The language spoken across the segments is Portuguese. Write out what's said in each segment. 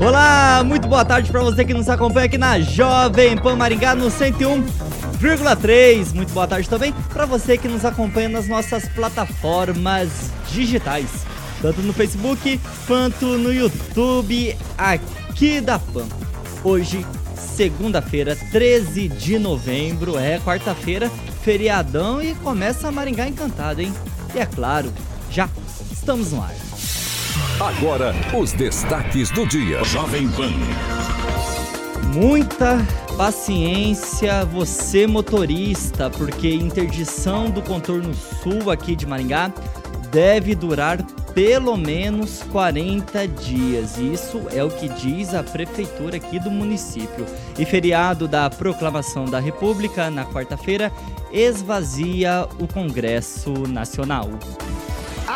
Olá, muito boa tarde para você que nos acompanha aqui na Jovem Pan Maringá no 101,3. Muito boa tarde também para você que nos acompanha nas nossas plataformas digitais, tanto no Facebook quanto no YouTube aqui da Pan. Hoje, segunda-feira, 13 de novembro, é quarta-feira, feriadão e começa a Maringá encantada, hein? E é claro, já estamos no ar. Agora, os destaques do dia. Jovem Pan. Muita paciência, você motorista, porque interdição do contorno sul aqui de Maringá deve durar pelo menos 40 dias. Isso é o que diz a prefeitura aqui do município. E feriado da proclamação da República na quarta-feira esvazia o Congresso Nacional.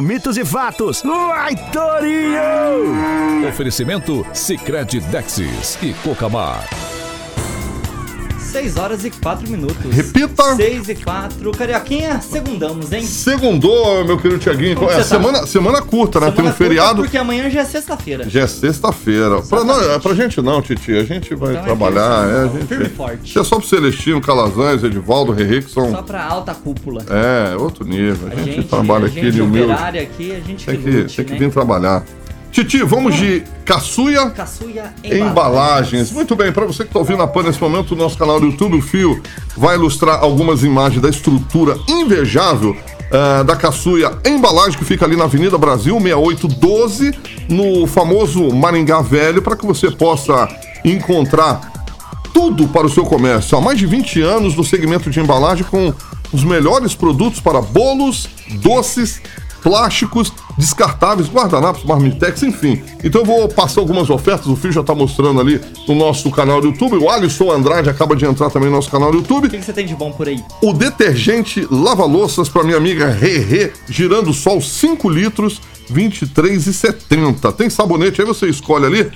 Mitos e Fatos. Vai, Torinho! Oferecimento Cicred Dexis e Cocamar. 6 horas e 4 minutos. Repita! 6 e 4. Carioquinha, segundamos, hein? Segundou, meu querido Tiaguinho. É, tá? semana, semana curta, né? Semana Tem um feriado. Porque amanhã já é sexta-feira. Já é sexta-feira. Pra, não, é pra gente não, Titi. A gente vai então trabalhar. É, é, a gente, firme forte. Isso é só pro Celestino, Calazans, Edivaldo, Rerê, que são. Só pra alta cúpula. É, outro nível. A, a gente, gente, trabalha a aqui de humilde. Aqui, a gente tem que, lute, tem que né? vir trabalhar. Titi, vamos de caçuia, caçuia embalagens. embalagens. Muito bem, para você que está ouvindo a PAN nesse momento, o nosso canal do YouTube, o Fio, vai ilustrar algumas imagens da estrutura invejável uh, da caçuia embalagem que fica ali na Avenida Brasil 6812, no famoso Maringá Velho, para que você possa encontrar tudo para o seu comércio. Há mais de 20 anos no segmento de embalagem com os melhores produtos para bolos, doces, plásticos descartáveis, guardanapos, marmitex, enfim. Então eu vou passar algumas ofertas, o Fio já está mostrando ali no nosso canal do YouTube. O Alisson Andrade acaba de entrar também no nosso canal do YouTube. O que, que você tem de bom por aí? O detergente lava-louças para minha amiga Rerê, girando sol 5 litros, 23,70. Tem sabonete, aí você escolhe ali.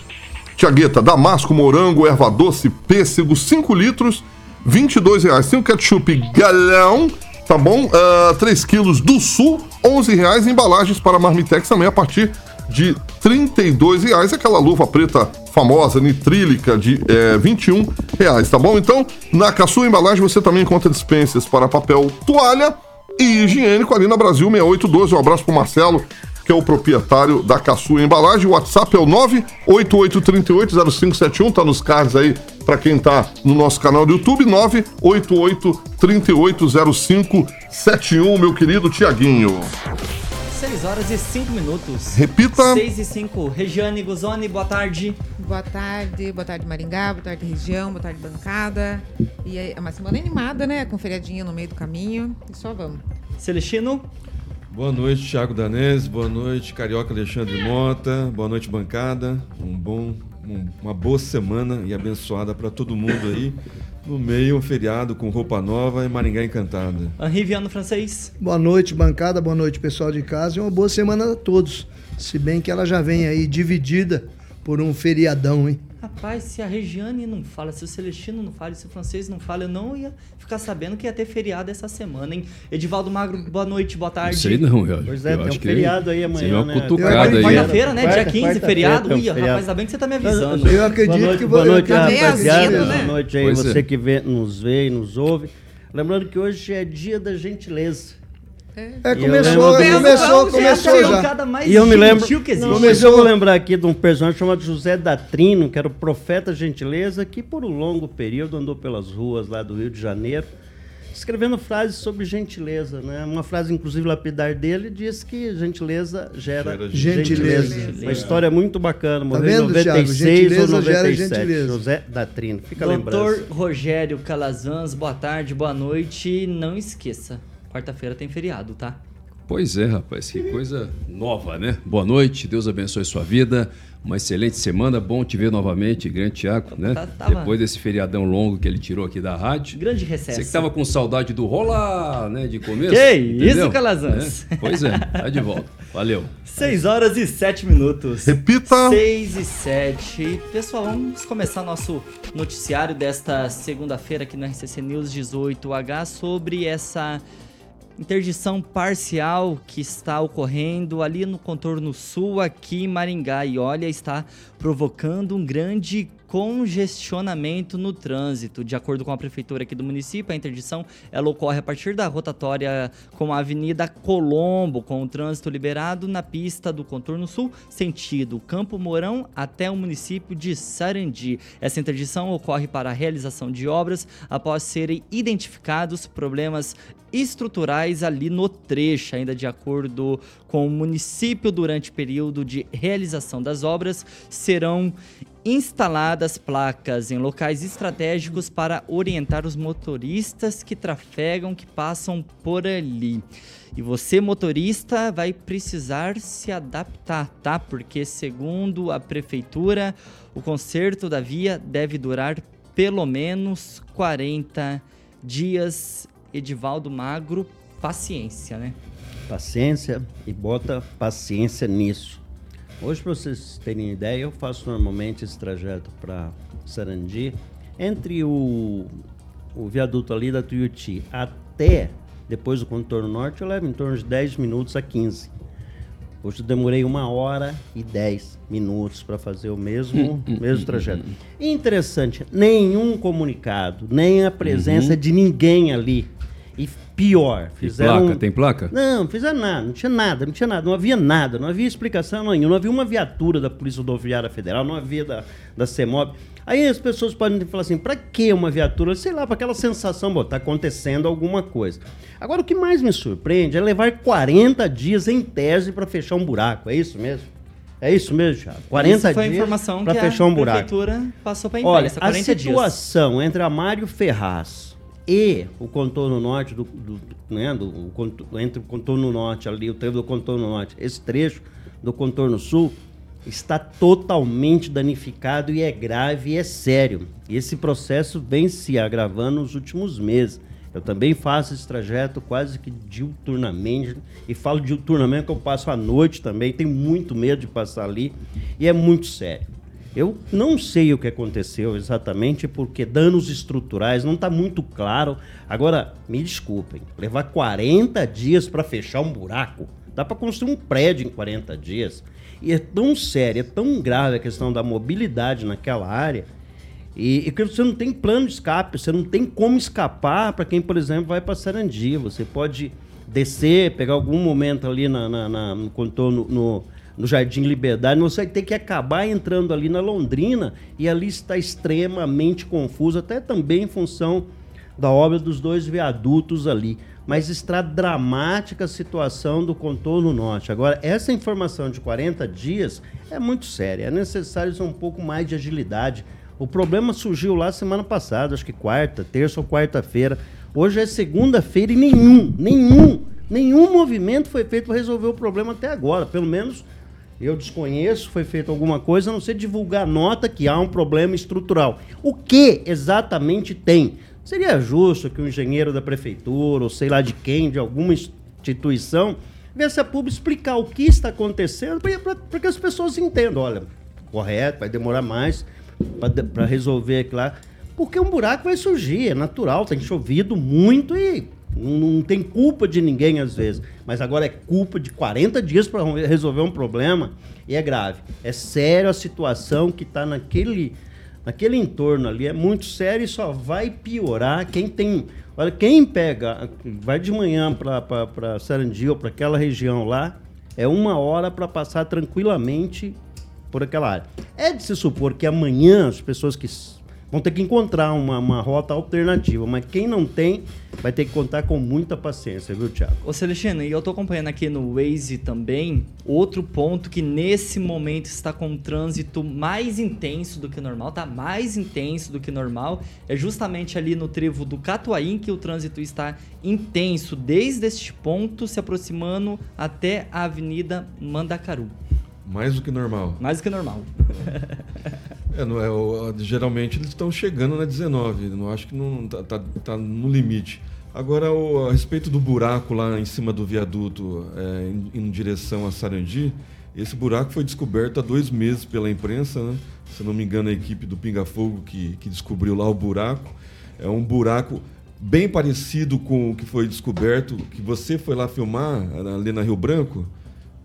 Tiagueta, damasco, morango, erva doce, pêssego, 5 litros, 22 reais. Tem o ketchup galão, tá bom? Uh, ah, 3 quilos do sul, 11 reais. Embalagens para Marmitex também a partir de 32 reais. Aquela luva preta famosa, nitrílica, de é, 21 reais, tá bom? Então, na Caçua Embalagem você também encontra dispensas para papel toalha e higiênico ali na Brasil 6812. Um abraço pro Marcelo que é o proprietário da Caçu Embalagem. O WhatsApp é o 988380571, tá nos cards aí para quem tá no nosso canal do YouTube, 988380571, meu querido Tiaguinho. 6 horas e 5 minutos. Repita. 6 e 5. Regiane Guzoni, boa tarde. Boa tarde, boa tarde Maringá, boa tarde região, boa tarde bancada. E é uma semana animada, né? Com feriadinha no meio do caminho. E só vamos. Celestino. Boa noite, Thiago Danese. Boa noite, Carioca Alexandre Mota. Boa noite, bancada. Um bom, um, uma boa semana e abençoada para todo mundo aí. No meio, um feriado com roupa nova e Maringá encantada. Henri Viano Francês. Boa noite, bancada. Boa noite, pessoal de casa. E uma boa semana a todos. Se bem que ela já vem aí dividida por um feriadão, hein? Rapaz, se a Regiane não fala, se o Celestino não fala, se o francês não fala, eu não ia ficar sabendo que ia ter feriado essa semana, hein? Edivaldo Magro, boa noite, boa tarde. Não sei não, eu, Pois é, eu tem acho um que feriado aí amanhã, seria uma né? cutucada aí. Quarta-feira, né? Dia Quarta- 15, quarta-feira feriado. tem Ih, rapaz, ainda bem que você tá me avisando. Eu acredito boa noite, que boa vou- noite, Tá meio rapaziada. azedo, né? Boa noite aí, Pois você é. que vê, nos vê e nos ouve. Lembrando que hoje é dia da gentileza. É, E eu começou, lembro- começou, começou a já. E eu me lembro. eu vou lembrar aqui de um personagem chamado José Datrino, que era o profeta gentileza, que por um longo período andou pelas ruas lá do Rio de Janeiro, escrevendo frases sobre gentileza, né? Uma frase, inclusive, lapidar dele diz que gentileza gera, Gera gentileza. gentileza. Uma história muito bacana. Morreu vendo, em 96 Thiago? ou Gentileza gera 97. gentileza. José Datrino. Fica a Doutor lembrança. Rogério Calazans, boa tarde, boa noite. Não esqueça, quarta-feira tem feriado, tá? Pois é, rapaz, que coisa nova, né? Boa noite, Deus abençoe sua vida. Uma excelente semana, bom te ver novamente, grande Tiago, né? Tá- tava- Depois desse feriadão longo que ele tirou aqui da rádio. Grande recesso. Você que tava com saudade do rola, né, de começo. Que entendeu? isso, Calazans? É, Pois é, tá de volta. Valeu. 6 horas e 7 minutos. Repita. 6 e 7. Pessoal, vamos começar nosso noticiário desta segunda-feira aqui no RCC News 18H sobre essa interdição parcial que está ocorrendo ali no contorno sul, aqui em Maringá. E olha, está provocando um grande congestionamento no trânsito. De acordo com a prefeitura aqui do município, a interdição ela ocorre a partir da rotatória com a Avenida Colombo, com o trânsito liberado na pista do contorno sul, sentido Campo Mourão até o município de Sarandi. Essa interdição ocorre para a realização de obras após serem identificados problemas estruturais ali no trecho, ainda de acordo com o município, durante o período de realização das obras, serão instaladas placas em locais estratégicos para orientar os motoristas que trafegam, que passam por ali. E você, motorista, vai precisar se adaptar, tá? Porque, segundo a prefeitura, o conserto da via deve durar pelo menos 40 dias. Edivaldo Magro, paciência, né? Paciência e bota paciência nisso. Hoje, para vocês terem ideia, eu faço normalmente esse trajeto para Sarandi, entre o, o viaduto ali da Tuiuti até depois do contorno norte, eu levo em torno de 10 minutos a 15. Hoje eu demorei uma hora e 10 minutos para fazer o mesmo, mesmo trajeto. Interessante, nenhum comunicado, nem a presença de ninguém ali. E pior, E fizeram. placa, tem placa? Não, não fizeram nada, não tinha nada, não tinha nada, não havia nada, não havia explicação nenhuma, não havia uma viatura da Polícia Rodoviária Federal, não havia da, da CEMOB. Aí as pessoas podem falar assim, pra que uma viatura? Sei lá, para aquela sensação, bom, tá acontecendo alguma coisa. Agora, o que mais me surpreende é levar 40 dias em tese para fechar um buraco, é isso mesmo? É isso mesmo, Thiago? 40 Isso foi a dias informação para que fechar a um buraco. prefeitura passou para a Olha, imprensa, a 40 dias. situação entre a Mário Ferraz e o contorno norte do, do, né, do entre o contorno norte ali, o trevo do contorno norte, esse trecho do contorno sul está totalmente danificado e é grave e é sério. Esse processo vem se agravando nos últimos meses. Eu também faço esse trajeto quase que diuturnamente. E falo diuturnamente que eu passo à noite também. Tenho muito medo de passar ali. E é muito sério. Eu não sei o que aconteceu exatamente, porque danos estruturais não está muito claro. Agora, me desculpem, levar 40 dias para fechar um buraco, dá para construir um prédio em 40 dias. E é tão sério, é tão grave a questão da mobilidade naquela área, e, que você não tem plano de escape, você não tem como escapar para quem, por exemplo, vai para Sarandi. Você pode descer, pegar algum momento ali na, na- na- no contorno, no, no Jardim Liberdade, você vai ter que acabar entrando ali na Londrina e ali está extremamente confuso, até também em função da obra dos dois viadutos ali. Mas está dramática a situação do contorno norte. Agora, essa informação de 40 dias é muito séria. É necessário um pouco mais de agilidade. O problema surgiu lá semana passada, acho que quarta, terça ou quarta-feira. Hoje é segunda-feira e nenhum, nenhum, nenhum movimento foi feito para resolver o problema até agora. Pelo menos eu desconheço, foi feito alguma coisa, a não ser divulgar nota que há um problema estrutural. O que exatamente tem? Seria justo que o engenheiro da prefeitura, ou sei lá de quem, de alguma instituição, viesse a público explicar o que está acontecendo para que as pessoas entendam. Olha, correto, vai demorar mais, para resolver aquilo lá. Porque um buraco vai surgir, é natural, tem chovido muito e não, não tem culpa de ninguém às vezes. Mas agora é culpa de 40 dias para resolver um problema e é grave. É sério a situação que está naquele, naquele entorno ali, é muito sério e só vai piorar quem tem. Olha, quem pega, vai de manhã para Sarandi ou para aquela região lá, é uma hora para passar tranquilamente por aquela área. É de se supor que amanhã as pessoas que vão ter que encontrar uma, uma rota alternativa. Mas quem não tem, vai ter que contar com muita paciência, viu, Thiago? Ô Celestino, e eu tô acompanhando aqui no Waze também, outro ponto que nesse momento está com um trânsito mais intenso do que normal, tá mais intenso do que normal, é justamente ali no trevo do Catuaí que o trânsito está intenso, desde este ponto se aproximando até a Avenida Mandacaru. Mais do que normal. Mais do que normal. É, não é, o, geralmente eles estão chegando na 19, não acho que não tá, tá, tá no limite. Agora, o, a respeito do buraco lá em cima do viaduto, é, em, em, direção a Sarandi, esse buraco foi descoberto há dois meses pela imprensa, né? Se não me engano, a equipe do Pinga Fogo que, que descobriu lá o buraco. É um buraco bem parecido com o que foi descoberto, que você foi lá filmar ali na Rio Branco.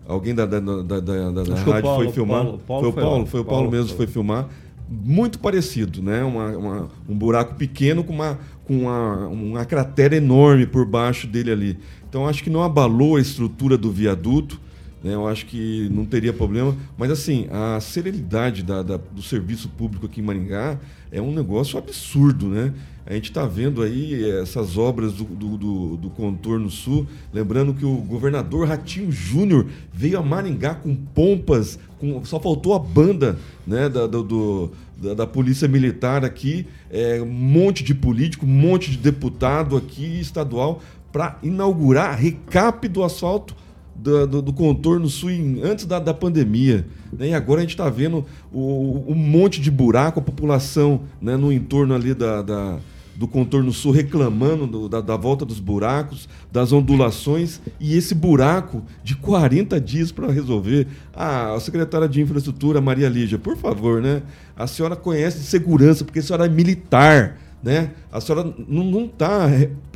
Alguém da, da, da, da, da rádio Paulo, foi filmar. Paulo, Paulo foi o Paulo, foi, o Paulo, mesmo que foi filmar. Muito parecido, né? Uma, uma, um buraco pequeno com, uma, com uma, uma cratera enorme por baixo dele ali. Então acho que não abalou a estrutura do viaduto. Né? Eu acho que não teria problema. Mas assim, a serenidade da, da, do serviço público aqui em Maringá é um negócio absurdo, né? A gente está vendo aí essas obras do, do, do, do, contorno sul. Lembrando que o governador Ratinho Júnior veio a Maringá com pompas, com, só faltou a banda né, da, do, da, da, Polícia Militar aqui, é, um monte de político, um monte de deputado aqui estadual para inaugurar a recap do asfalto do, do, do, contorno sul antes da, da pandemia. Né? E agora a gente está vendo o, um monte de buraco, a população né, no entorno ali da, da do contorno sul reclamando do, da, da, volta dos buracos, das ondulações e esse buraco de 40 dias para resolver. Ah, a secretária de infraestrutura, Maria Lígia, por favor, né? A senhora conhece de segurança, porque a senhora é militar, né? A senhora não está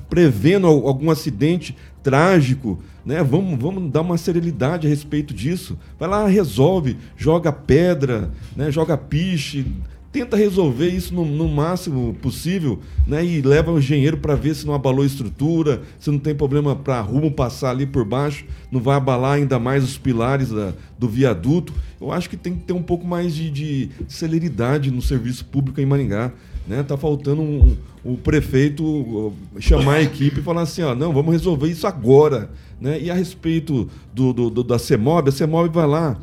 prevendo algum acidente trágico, né? Vamos, vamos dar uma serenidade a respeito disso. Vai lá, resolve, joga pedra, né? joga piche, tenta resolver isso no, no, máximo possível, né? E leva o engenheiro para ver se não abalou a estrutura, se não tem problema para rumo passar ali por baixo, não vai abalar ainda mais os pilares da, do viaduto. Eu acho que tem que ter um pouco mais de, de celeridade no serviço público em Maringá. Né? Tá faltando um, um, o prefeito chamar a equipe e falar assim, ó, não, vamos resolver isso agora. Né? E a respeito do, do, do da CEMOB, a CEMOB vai lá,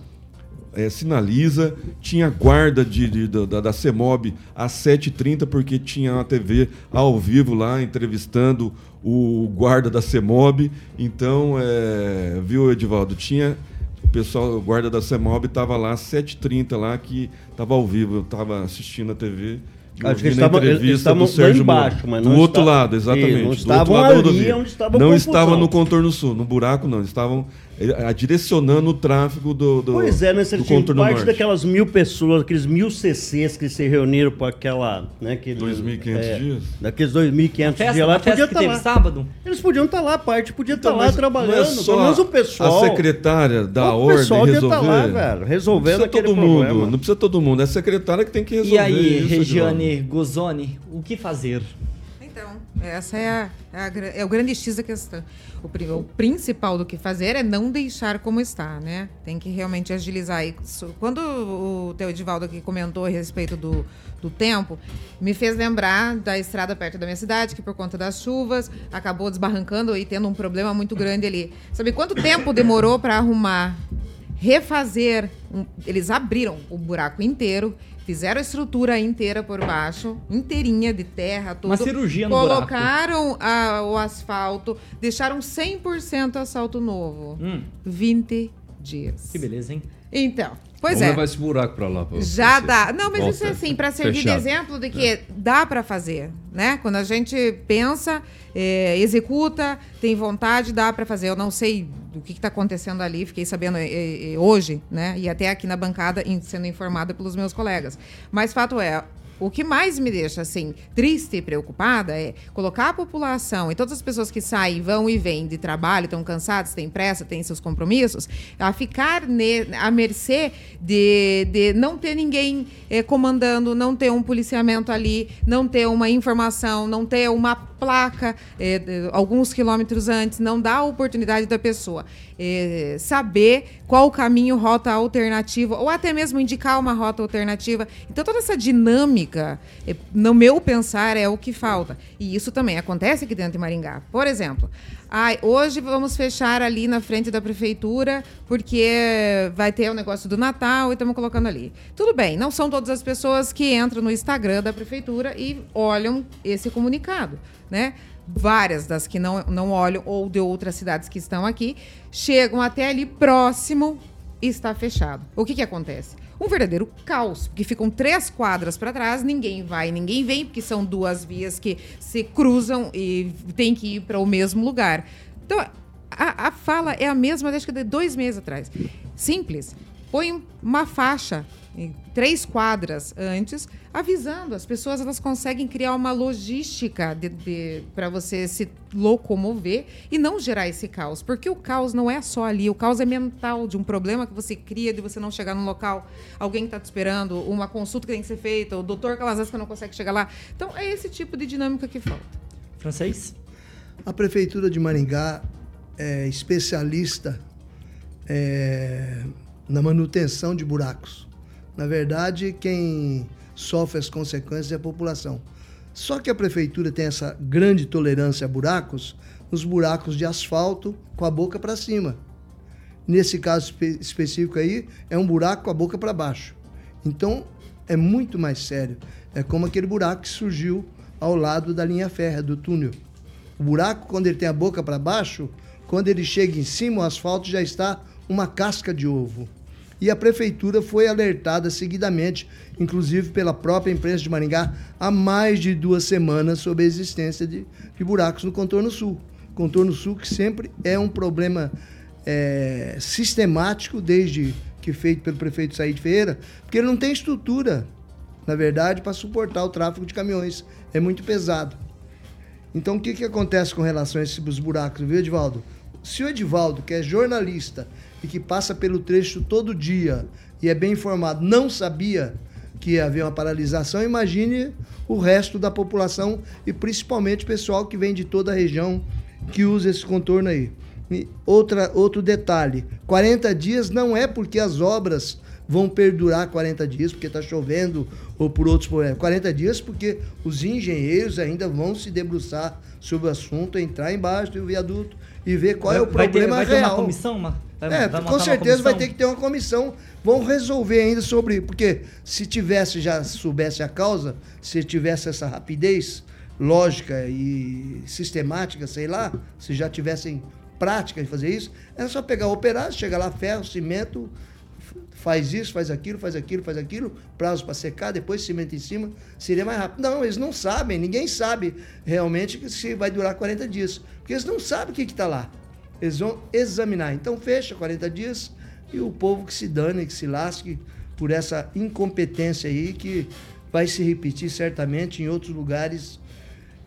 é, sinaliza, tinha guarda de, de da, da CEMOB às 7h30, porque tinha uma TV ao vivo lá entrevistando o guarda da CEMOB. Então, é, viu, Edivaldo? Tinha. O pessoal, o guarda da CEMOB estava lá às 7h30 lá, que estava ao vivo, eu estava assistindo a TV. Acho que eles estavam, eles estavam embaixo, mas não Do outro lado, exatamente. Não estavam ali onde estava Não estava no contorno sul, no buraco não. Estavam eh, direcionando o tráfego do, do Pois é, né? Você tinha parte norte. daquelas mil pessoas, aqueles mil CCs que se reuniram para aquela... Né, aquele, 2.500 é, dias? Daqueles 2.500 dias lá. Podia estar tá lá. sábado? Eles podiam estar tá lá, a parte podia estar então, tá lá trabalhando. É pelo menos o pessoal... A secretária da o ordem pessoal resolver... Tá lá, velho, resolvendo não todo problema. mundo, Não precisa todo mundo, é a secretária que tem que resolver E aí, isso, Regiane Guzoni, o que fazer? Essa é, a, é, a, é o grande X da questão. O, o, principal do que fazer é não deixar como está, né? Tem que realmente agilizar isso. Quando o teu Edivaldo aqui comentou a respeito do, do tempo, me fez lembrar da estrada perto da minha cidade, que por conta das chuvas acabou desbarrancando e tendo um problema muito grande ali. Sabe quanto tempo demorou para arrumar, refazer? Um, eles abriram o buraco inteiro Fizeram a estrutura inteira por baixo, inteirinha de terra, tudo. Uma cirurgia no Colocaram a, o asfalto, deixaram 100% asfalto novo. Hum. 20 dias. Que beleza, hein? Então, pois Vamos é. levar esse buraco para lá. Pra Já dá. Não, mas Volta. isso é assim, para servir Fechado. de exemplo de que é. dá para fazer, né? Quando a gente pensa, é, executa, tem vontade, dá para fazer. Eu não sei do que está acontecendo ali, fiquei sabendo eh, eh, hoje, né? E até aqui na bancada sendo informada pelos meus colegas. Mas fato é, o que mais me deixa assim triste e preocupada é colocar a população e todas as pessoas que saem, vão e vêm de trabalho, estão cansadas, têm pressa, têm seus compromissos, a ficar ne- à mercê de, de não ter ninguém eh, comandando, não ter um policiamento ali, não ter uma informação, não ter uma placa eh, de- alguns quilômetros antes, não dá a oportunidade da pessoa eh, saber qual o caminho, rota alternativa, ou até mesmo indicar uma rota alternativa. Então, toda essa dinâmica, eh, no meu pensar, é o que falta. E isso também acontece aqui dentro de Maringá. Por exemplo, ai, hoje vamos fechar ali na frente da prefeitura, porque vai ter o negócio do Natal e estamos colocando ali. Tudo bem, não são todas as pessoas que entram no Instagram da prefeitura e olham esse comunicado, né? várias das que não, não olham, ou de outras cidades que estão aqui, chegam até ali próximo e está fechado. O que, que acontece? Um verdadeiro caos, porque ficam três quadras para trás, ninguém vai, ninguém vem, porque são duas vias que se cruzam e tem que ir para o mesmo lugar. Então, a, a fala é a mesma desde que de dois meses atrás. Simples. Põe uma faixa três quadras antes, avisando. As pessoas elas conseguem criar uma logística para você se locomover e não gerar esse caos. Porque o caos não é só ali, o caos é mental, de um problema que você cria, de você não chegar no local, alguém está te esperando, uma consulta que tem que ser feita, o doutor Calazans que não consegue chegar lá. Então, é esse tipo de dinâmica que falta. Francês? A Prefeitura de Maringá é especialista é, na manutenção de buracos. Na verdade, quem sofre as consequências é a população. Só que a Prefeitura tem essa grande tolerância a buracos, nos buracos de asfalto com a boca para cima. Nesse caso espe- específico aí, é um buraco com a boca para baixo. Então, é muito mais sério. É como aquele buraco que surgiu ao lado da linha férrea, do túnel. O buraco, quando ele tem a boca para baixo, quando ele chega em cima, o asfalto já está uma casca de ovo. E a prefeitura foi alertada seguidamente, inclusive pela própria imprensa de Maringá, há mais de duas semanas sobre a existência de, de buracos no contorno sul. Contorno sul que sempre é um problema é, sistemático, desde que feito pelo prefeito Said Ferreira, porque ele não tem estrutura, na verdade, para suportar o tráfego de caminhões. É muito pesado. Então, o que, que acontece com relação a esses buracos, viu, Edivaldo? Se o Edivaldo, que é jornalista e que passa pelo trecho todo dia e é bem informado, não sabia que ia haver uma paralisação, imagine o resto da população e principalmente o pessoal que vem de toda a região que usa esse contorno aí. E outra, outro detalhe: 40 dias não é porque as obras vão perdurar 40 dias, porque está chovendo ou por outros problemas. 40 dias porque os engenheiros ainda vão se debruçar sobre o assunto, entrar embaixo do viaduto e ver qual é o vai ter, problema vai ter real. uma comissão? Uma, vai- É, vai com certeza vai ter que ter uma comissão. Vão resolver ainda sobre. Porque se tivesse, já soubesse a causa, se tivesse essa rapidez lógica e sistemática, sei lá, se já tivessem prática de fazer isso, é só pegar o operário, chegar lá, ferro, cimento, faz isso, faz aquilo, faz aquilo, faz aquilo, prazo para secar, depois cimento em cima, seria mais rápido. Não, eles não sabem, ninguém sabe realmente se vai durar 40 dias, porque eles não sabem o que está lá. Eles vão examinar. Então fecha 40 dias e o povo que se dane, que se lasque por essa incompetência aí que vai se repetir certamente em outros lugares.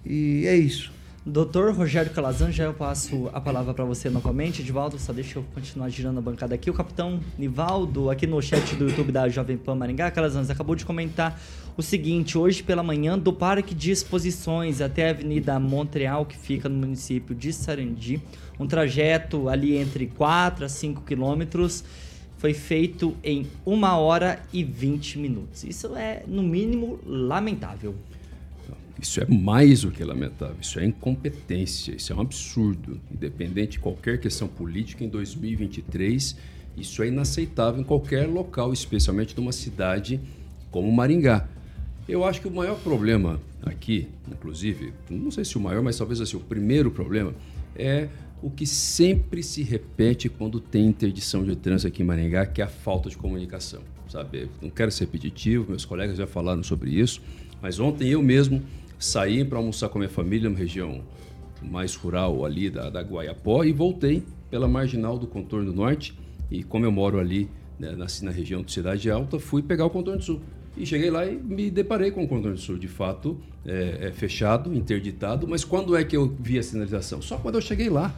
E é isso. Doutor Rogério Calazan, já eu passo a palavra para você novamente. Edivaldo, só deixa eu continuar girando a bancada aqui. O capitão Nivaldo, aqui no chat do YouTube da Jovem Pan Maringá, Calazan, acabou de comentar o seguinte: hoje pela manhã, do Parque de Exposições até a Avenida Montreal, que fica no município de Sarandi, um trajeto ali entre 4 a 5 quilômetros, foi feito em 1 hora e 20 minutos. Isso é, no mínimo, lamentável. Isso é mais do que lamentável, isso é incompetência, isso é um absurdo. Independente de qualquer questão política, em 2023, isso é inaceitável em qualquer local, especialmente numa cidade como Maringá. Eu acho que o maior problema aqui, inclusive, não sei se o maior, mas talvez assim, o primeiro problema é o que sempre se repete quando tem interdição de trânsito aqui em Maringá, que é a falta de comunicação. Sabe? Não quero ser repetitivo, meus colegas já falaram sobre isso, mas ontem eu mesmo saí para almoçar com a minha família numa região mais rural ali da, da Guaiapó e voltei pela marginal do contorno norte. E como eu moro ali, né, nasci na região de Cidade Alta, fui pegar o contorno sul. E cheguei lá e me deparei com o contorno sul, de fato, é, é fechado, interditado. Mas quando é que eu vi a sinalização? Só quando eu cheguei lá.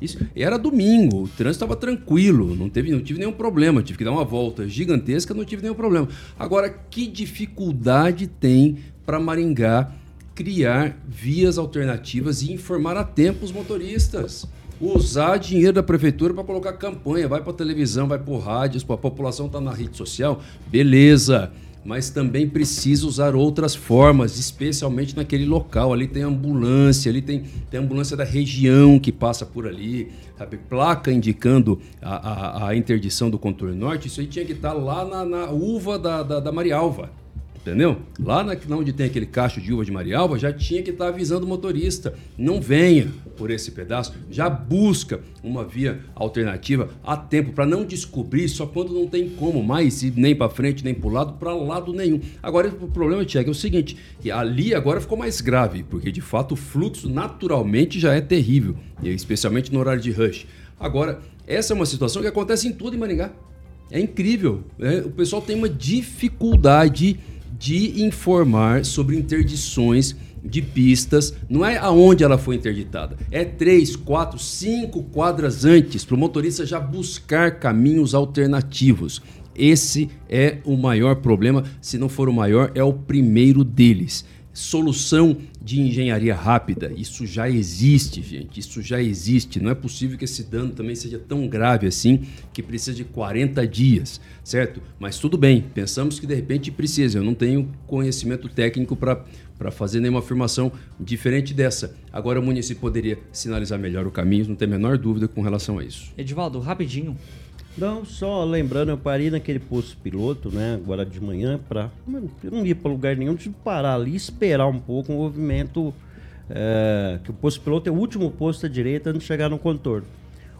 Isso. Era domingo, o trânsito estava tranquilo, não, teve, não tive nenhum problema. Tive que dar uma volta gigantesca, não tive nenhum problema. Agora, que dificuldade tem para Maringá criar vias alternativas e informar a tempo os motoristas? Usar dinheiro da prefeitura para colocar campanha, vai para televisão, vai para rádios, a população está na rede social, beleza mas também precisa usar outras formas, especialmente naquele local. Ali tem ambulância, ali tem, tem ambulância da região que passa por ali, sabe? placa indicando a, a, a interdição do contorno norte. Isso aí tinha que estar lá na, na uva da, da, da Marialva. Entendeu? Lá na, onde tem aquele cacho de uva de Marialva, já tinha que estar tá avisando o motorista. Não venha por esse pedaço, já busca uma via alternativa a tempo para não descobrir só quando não tem como mais ir nem para frente, nem para o lado, para lado nenhum. Agora, o problema, Tiago, é o seguinte: ali agora ficou mais grave, porque de fato o fluxo naturalmente já é terrível, especialmente no horário de rush. Agora, essa é uma situação que acontece em tudo em Maringá. É incrível. É, o pessoal tem uma dificuldade de informar sobre interdições de pistas, não é aonde ela foi interditada, é três, quatro, cinco quadras antes para o motorista já buscar caminhos alternativos. Esse é o maior problema, se não for o maior, é o primeiro deles solução de engenharia rápida. Isso já existe, gente. Isso já existe. Não é possível que esse dano também seja tão grave assim que precisa de 40 dias, certo? Mas tudo bem, pensamos que de repente precisa. Eu não tenho conhecimento técnico para fazer nenhuma afirmação diferente dessa. Agora o município poderia sinalizar melhor o caminho, não tem a menor dúvida com relação a isso. Edivaldo, rapidinho. Não, só lembrando, eu parei naquele posto piloto, né, agora de manhã, para não ir para lugar nenhum, tive que parar ali e esperar um pouco o movimento, é, que o posto piloto é o último posto à direita antes de chegar no contorno.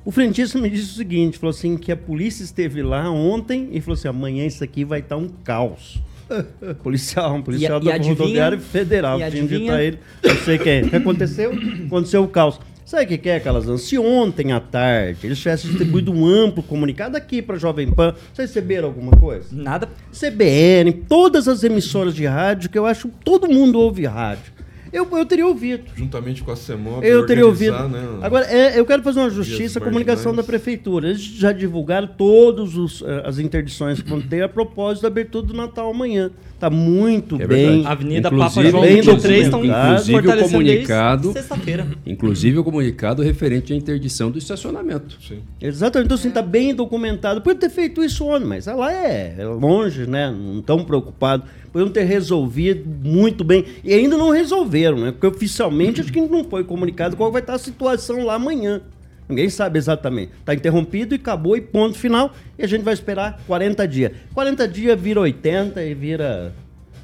O frentista me disse o seguinte, falou assim, que a polícia esteve lá ontem e falou assim, amanhã isso aqui vai estar tá um caos. policial, um policial e, da e rodoviária federal, tinha dito a ele, não sei quem. O que aconteceu? Aconteceu o caos. Sabe o que, é, Calazan? Se ontem à tarde eles tivessem distribuído um amplo comunicado aqui para Jovem Pan, vocês receberam alguma coisa? Nada. CBN, todas as emissoras de rádio, que eu acho que todo mundo ouve rádio. Eu, eu teria ouvido. Juntamente com a CEMOB, eu teria ouvido. Né, Agora, é, eu quero fazer uma justiça à comunicação da prefeitura. Eles já divulgaram todas eh, as interdições que vão ter a propósito da abertura do Natal amanhã. Está muito é bem. Avenida inclusive, Papa João 23 estão inclusive o comunicado, sexta-feira. Inclusive o comunicado referente à interdição do estacionamento. Sim. Exatamente. Então, assim, está bem documentado. Pode ter feito isso ontem, mas lá é, é longe, né? Não tão preocupado podiam ter resolvido muito bem. E ainda não resolveram, né? Porque oficialmente acho que não foi comunicado qual vai estar a situação lá amanhã. Ninguém sabe exatamente. Está interrompido e acabou e ponto final. E a gente vai esperar 40 dias. 40 dias vira 80 e vira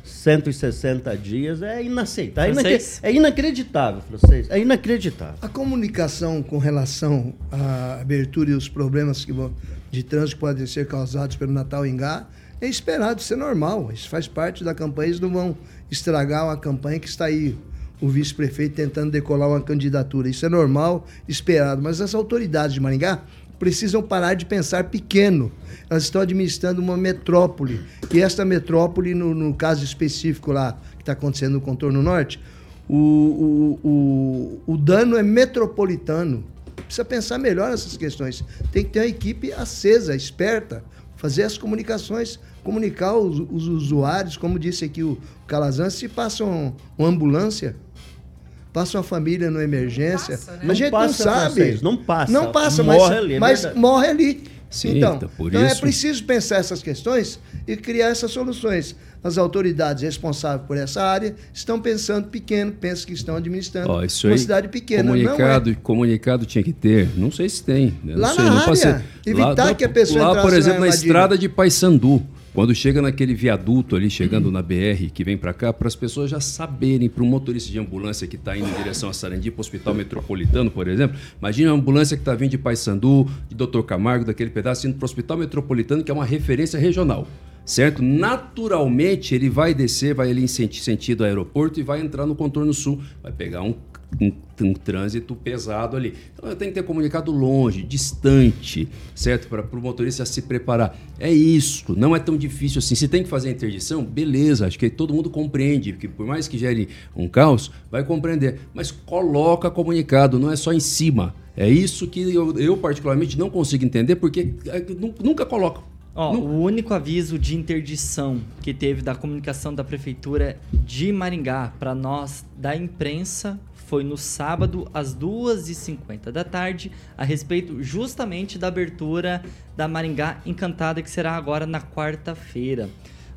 160 dias. É inaceitável. É, é inacreditável, francês. É inacreditável. A comunicação com relação à abertura e os problemas que vão, de trânsito que podem ser causados pelo Natal em Gá é esperado, isso é normal. Isso faz parte da campanha. Eles não vão estragar uma campanha que está aí o vice-prefeito tentando decolar uma candidatura. Isso é normal, esperado. Mas as autoridades de Maringá precisam parar de pensar pequeno. Elas estão administrando uma metrópole. E esta metrópole, no, no caso específico lá que está acontecendo no contorno norte, o, o, o, o dano é metropolitano. Precisa pensar melhor nessas questões. Tem que ter uma equipe acesa, esperta, fazer as comunicações, comunicar os, os usuários, como disse aqui o Calazan, se passa um, uma ambulância, passa uma família numa emergência, passa, né? a gente não, não sabe. Vocês, não passa. Não passa, morre mas, ali, é mas morre ali. Sim, então, então, então é preciso pensar essas questões e criar essas soluções. As autoridades responsáveis por essa área estão pensando pequeno, pensam que estão administrando oh, uma aí, cidade pequena. Comunicado, é. comunicado tinha que ter, não sei se tem. Né? Lá sei, na área, evitar lá, que a pessoa Lá, por exemplo, na estrada de Paysandu, quando chega naquele viaduto ali, chegando na BR, que vem para cá, para as pessoas já saberem, para um motorista de ambulância que está indo em direção a Sarandi, para o Hospital Metropolitano, por exemplo, imagina uma ambulância que está vindo de Paysandu, de Dr. Camargo, daquele pedaço, indo para o Hospital Metropolitano, que é uma referência regional certo? Naturalmente ele vai descer, vai ali em sentido aeroporto e vai entrar no contorno sul, vai pegar um um, um trânsito pesado ali. Então tem que ter comunicado longe, distante, certo? Para o motorista se preparar. É isso, não é tão difícil assim. Se tem que fazer a interdição, beleza, acho que todo mundo compreende, porque por mais que gere um caos, vai compreender. Mas coloca comunicado, não é só em cima. É isso que eu, eu particularmente não consigo entender, porque é, nunca coloca. Ó, o único aviso de interdição que teve da comunicação da prefeitura de Maringá para nós da imprensa foi no sábado às 2h50 da tarde, a respeito justamente da abertura da Maringá Encantada, que será agora na quarta-feira.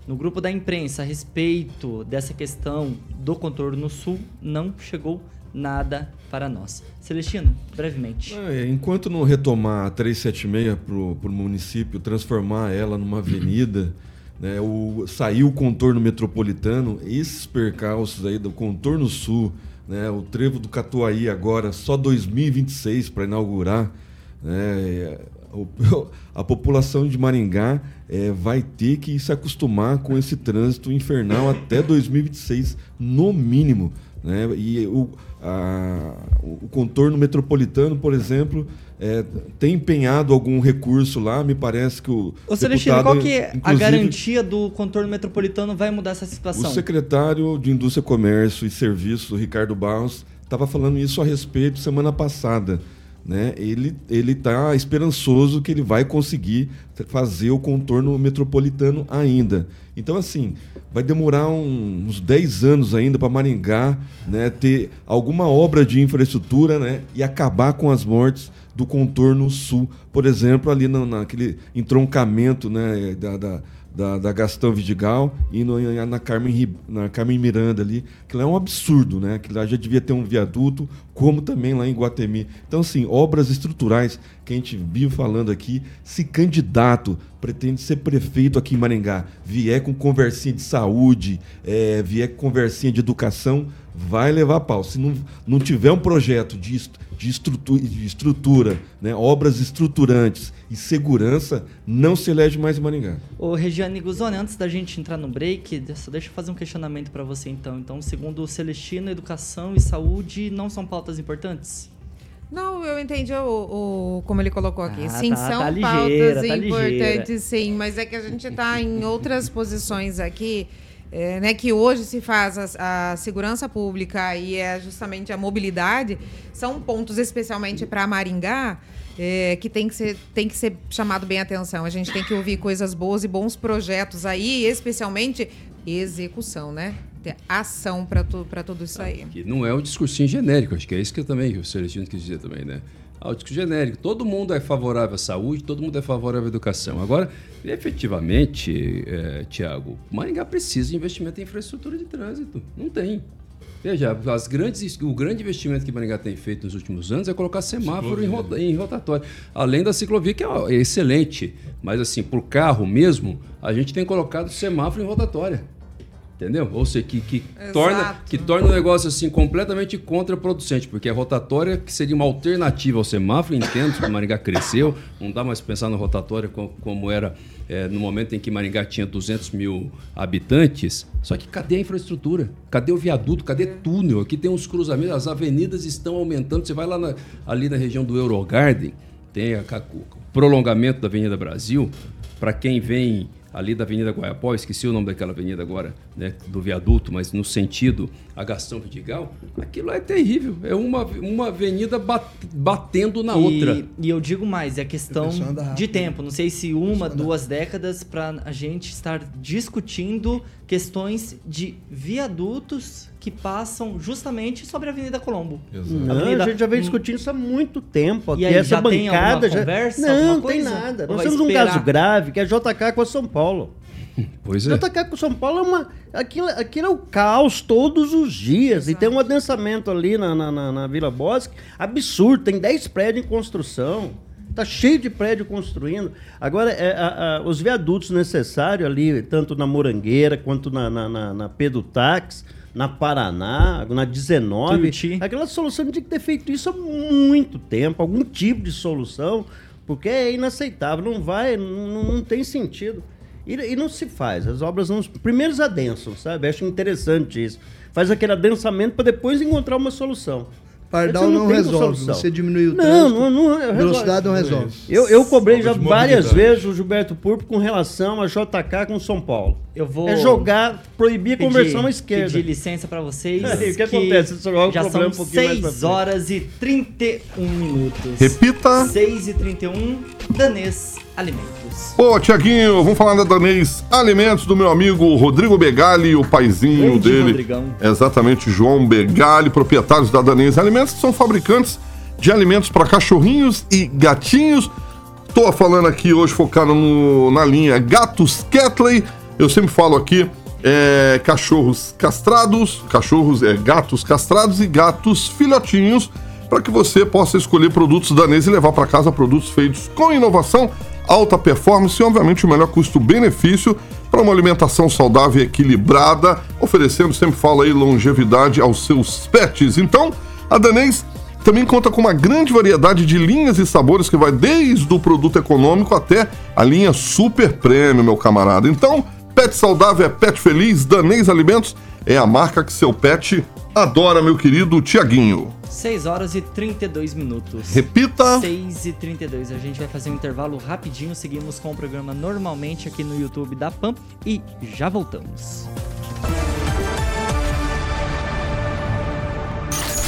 No grupo da imprensa, a respeito dessa questão do contorno sul, não chegou nada para nós. Celestino, brevemente. É, enquanto não retomar a 376 para o município, transformar ela numa avenida, né, o, sair o contorno metropolitano, esses percalços aí do contorno sul, né, o trevo do Catuaí agora, só 2026 para inaugurar, né, a população de Maringá é, vai ter que se acostumar com esse trânsito infernal até 2026, no mínimo. Né? E o, a, o contorno metropolitano, por exemplo, é, tem empenhado algum recurso lá, me parece que o. Ô, Celestino, qual que é a garantia do contorno metropolitano vai mudar essa situação? O secretário de Indústria, Comércio e Serviços, Ricardo Barros, estava falando isso a respeito semana passada. Né? Ele ele está esperançoso que ele vai conseguir fazer o contorno metropolitano ainda. Então, assim, vai demorar um, uns 10 anos ainda para Maringá né, ter alguma obra de infraestrutura né, e acabar com as mortes do contorno sul. Por exemplo, ali na, naquele entroncamento né, da, da da, da Gastão Vidigal e no, na, Carmen, na Carmen Miranda ali, que é um absurdo, né? Que lá já devia ter um viaduto, como também lá em Guatemi. Então, assim, obras estruturais que a gente vive falando aqui, se candidato pretende ser prefeito aqui em Maringá, vier com conversinha de saúde, é, vier com conversinha de educação, vai levar pau. Se não, não tiver um projeto de, de estrutura, de estrutura né, obras estruturantes e segurança, não se elege mais em Maringá. Ô, Regiane Guzoni, antes da gente entrar no break, só deixa eu fazer um questionamento para você então. Então, segundo o Celestino, educação e saúde não são pautas importantes? Não, eu entendi o, o como ele colocou aqui. Ah, sim, tá, são tá ligeira, pautas tá importantes, ligeira. sim, mas é que a gente está em outras posições aqui. É, né, que hoje se faz a, a, segurança pública e é justamente a mobilidade, são pontos especialmente para Maringá é, que tem que, ser, tem que ser chamado bem atenção. A gente tem que ouvir coisas boas e bons projetos aí, especialmente execução, né? Ter ação para tu, tudo isso aí. Que não é um discursinho genérico, acho que é isso que eu também, o Celestino quis dizer também, né? Ah, o discurso genérico. Todo mundo é favorável à saúde, todo mundo é favorável à educação. Agora, efetivamente, é, Tiago, Maringá precisa de investimento em infraestrutura de trânsito. Não tem. Veja, as grandes, o grande investimento que Maringá tem feito nos últimos anos é colocar semáforo em, rota, em, rotatório. Além da ciclovia, que é, é excelente. Mas, assim, por carro mesmo, a gente tem colocado semáforo em rotatória. Entendeu? Ou seja, que, que, torna, que torna o negócio assim completamente contraproducente, porque a rotatória, que seria uma alternativa ao semáforo, entendo que Maringá cresceu, não dá mais pensar na rotatória como, como era é, no momento em que Maringá tinha 200 mil habitantes. Só que cadê a infraestrutura? Cadê o viaduto? Cadê túnel? Aqui tem uns cruzamentos, as avenidas estão aumentando. Você vai lá na, ali na região do Eurogarden, tem a, o prolongamento da Avenida Brasil. Para quem vem ali da Avenida Guaiapó, esqueci o nome daquela avenida agora, né, do viaduto, mas no sentido a Gastão Vidigal, aquilo é terrível. É uma, uma avenida bat, batendo na e, outra. E eu digo mais, é questão de tempo. Não sei se uma, duas décadas para a gente estar discutindo questões de viadutos que passam justamente sobre a Avenida Colombo. Não, a, Avenida... a gente já vem discutindo isso há muito tempo. Aqui. E aí, essa já bancada tem já conversa, não tem nada. Nós temos esperar? um caso grave que é JK com a São Paulo. Pois é. JK com São Paulo é uma. Aquilo, aquilo é o caos todos os dias. Exato. E tem um adensamento ali na, na, na, na Vila Bosque absurdo. Tem 10 prédios em construção. Tá cheio de prédio construindo. Agora, é, a, a, os viadutos necessários ali, tanto na Morangueira quanto na, na, na, na Pedro Táxi, na Paraná, na 19. Tuiuti. Aquela solução tinha que ter feito isso há muito tempo, algum tipo de solução, porque é inaceitável, não vai, não, não tem sentido. E, e, não se faz, as obras não. Primeiro adensam, sabe? Acho interessante isso. Faz aquele adensamento para depois encontrar uma solução. Pardal não, tem resolve. solução. Você diminui o Não, trânsito, não, não resolve. velocidade não Não é resolve. Eu, eu cobrei já várias vezes o Gilberto Purpo com relação a JK com São Paulo. Eu vou É jogar, proibir a conversão à esquerda. Pedir licença pra vocês. Aí, o que acontece? Isso joga o já problema são um pouquinho mais pra 6 frente. horas e 31 minutos. Repita. 6 e 31, Danês Alimentos. Pô, Tiaguinho, vamos falar da Danês Alimentos do meu amigo Rodrigo Begali, o paizinho Grande dele. Rodrigão. Exatamente, João Begali, proprietários da Danês Alimentos, que são fabricantes de alimentos para cachorrinhos e gatinhos. Tô falando aqui hoje focado no- na linha Gatos Catley. Eu sempre falo aqui é, cachorros castrados, cachorros, é, gatos castrados e gatos filhotinhos, para que você possa escolher produtos danês e levar para casa produtos feitos com inovação, alta performance e, obviamente, o melhor custo-benefício para uma alimentação saudável e equilibrada, oferecendo, sempre falo aí, longevidade aos seus pets. Então, a Danês também conta com uma grande variedade de linhas e sabores que vai desde o produto econômico até a linha super premium, meu camarada. Então, pet saudável é pet feliz, Danês Alimentos é a marca que seu pet adora, meu querido Tiaguinho. 6 horas e 32 minutos. Repita. 6 e 32. A gente vai fazer um intervalo rapidinho. Seguimos com o programa normalmente aqui no YouTube da PAN e já voltamos.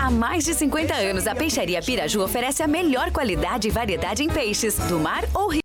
Há mais de 50 anos, a Peixaria Piraju oferece a melhor qualidade e variedade em peixes, do mar ou rio.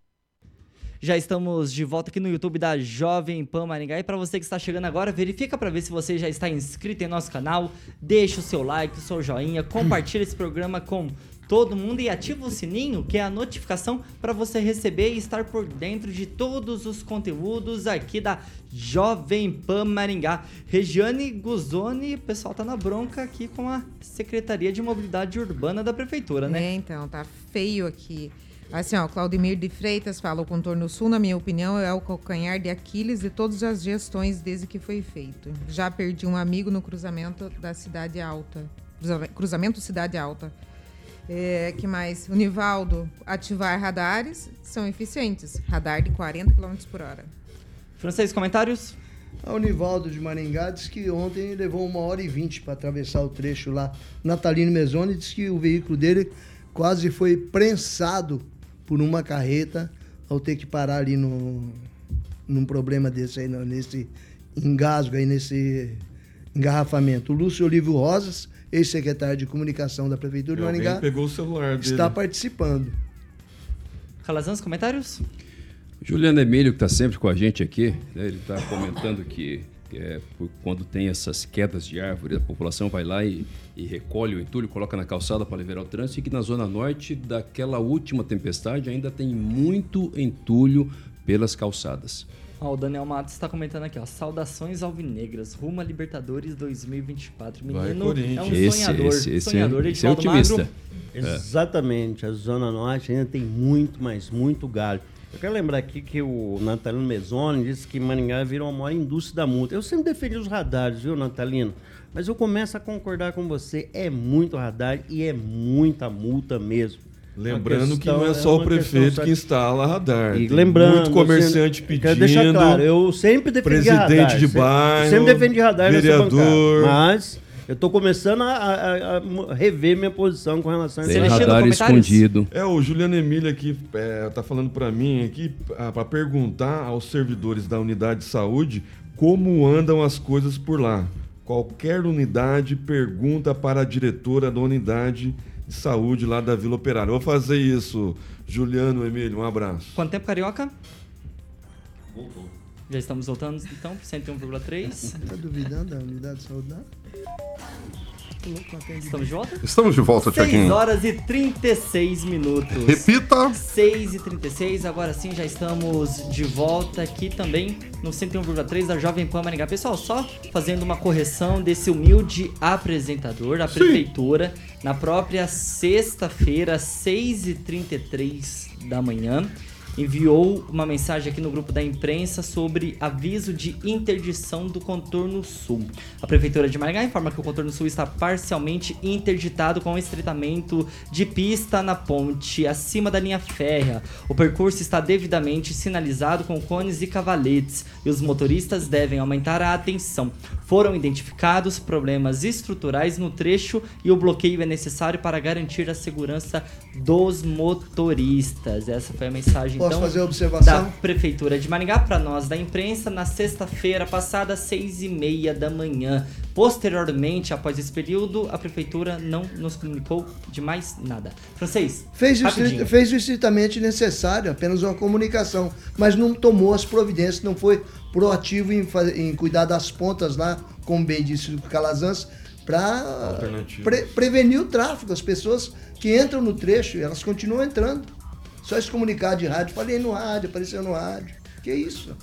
Já estamos de volta aqui no YouTube da Jovem Pan Maringá. E para você que está chegando agora, verifica para ver se você já está inscrito em nosso canal. Deixa o seu like, o seu joinha, compartilha esse programa com todo mundo e ativa o sininho, que é a notificação para você receber e estar por dentro de todos os conteúdos aqui da Jovem Pan Maringá. Regiane Guzoni, o pessoal tá na bronca aqui com a Secretaria de Mobilidade Urbana da Prefeitura, né? É, então, tá feio aqui. Assim, ó, Claudemir de Freitas fala: o contorno sul, na minha opinião, é o calcanhar de Aquiles de todas as gestões desde que foi feito. Já perdi um amigo no cruzamento da Cidade Alta. Cruza- Cruzamento Cidade Alta. É, que mais? O Nivaldo, ativar radares são eficientes. Radar de 40 km por hora. Francês, comentários? O Nivaldo de Maringá disse que ontem levou uma hora e vinte para atravessar o trecho lá. Natalino Mezzoni disse que o veículo dele quase foi prensado por uma carreta ao ter que parar ali no, num problema desse aí, nesse engasgo aí, nesse engarrafamento. O Lúcio Olívio Rosas, ex-secretário de comunicação da Prefeitura de Maringá, pegou o celular dele. está participando. Calazans, comentários? Juliano Emílio, que está sempre com a gente aqui, né, ele está comentando que, é, quando tem essas quedas de árvore, a população vai lá e, e recolhe o entulho, coloca na calçada para liberar o trânsito, e que na zona norte daquela última tempestade ainda tem muito entulho pelas calçadas. Ó, o Daniel Matos está comentando aqui, ó. Saudações alvinegras, rumo a Libertadores 2024. Vai, Menino Corinthians. é um Esse- sonhador. esse- esse é- sonhador, esse é otimista. Magro. Exatamente, a Zona Norte ainda tem muito, mas muito galho. Eu quero lembrar aqui que o Natalino Mezzoni disse que Maringá virou a maior indústria da multa. Eu sempre defendi os radares, viu, Natalino? Mas eu começo a concordar com você. É muito radar e é muita multa mesmo. Lembrando que não é questão só o prefeito questão que instala radar. E lembrando, muito comerciante pedindo. Quero deixar claro, eu sempre defendi presidente radar. de sempre- bairro, Sempre defendi radar nessa vereador. Mas eu tô começando a, a- a rever minha posição com relação a Celestino, radar escondido. É, o Juliano Emílio aqui é, tá falando para mim aqui para perguntar aos servidores da unidade de saúde como andam as coisas por lá. Qualquer unidade pergunta para a diretora da unidade de saúde lá da Vila Operária. Vou fazer isso, Juliano Emílio, um abraço. Quanto tempo, Carioca? Já estamos voltando, então, pro 101,3. Tá duvidando da unidade de saúde? Não? Estamos de volta? Estamos de volta, 6 Tiaguinho. horas e 36 minutos. Repita. 6 e 36 agora sim já estamos de volta aqui também no 101,3 da Jovem Pan Maringá. Pessoal, só fazendo uma correção desse humilde apresentador da prefeitura na própria sexta-feira, 6 e 33 da manhã. Enviou uma mensagem aqui no grupo da imprensa sobre aviso de interdição do contorno sul. A Prefeitura de Maringá informa que o contorno sul está parcialmente interditado com estreitamento de pista na ponte acima da linha férrea. O percurso está devidamente sinalizado com cones e cavaletes e os motoristas devem aumentar a atenção. Foram identificados problemas estruturais no trecho e o bloqueio é necessário para garantir a segurança dos motoristas. Essa foi a mensagem Posso então, fazer a observação? da Prefeitura de Maringá para nós da imprensa na sexta-feira passada, seis e meia da manhã. Posteriormente, após esse período, a Prefeitura não nos comunicou de mais nada. Francês, Fez estrit- fez o estritamente necessário, apenas uma comunicação, mas não tomou as providências, não foi proativo em, em cuidar das pontas lá, como bem disse o Calazans, para Alternativa. prevenir o tráfego. As pessoas que entram no trecho, elas continuam entrando. Só esse comunicado de rádio, falei no rádio, apareceu no rádio. Que isso?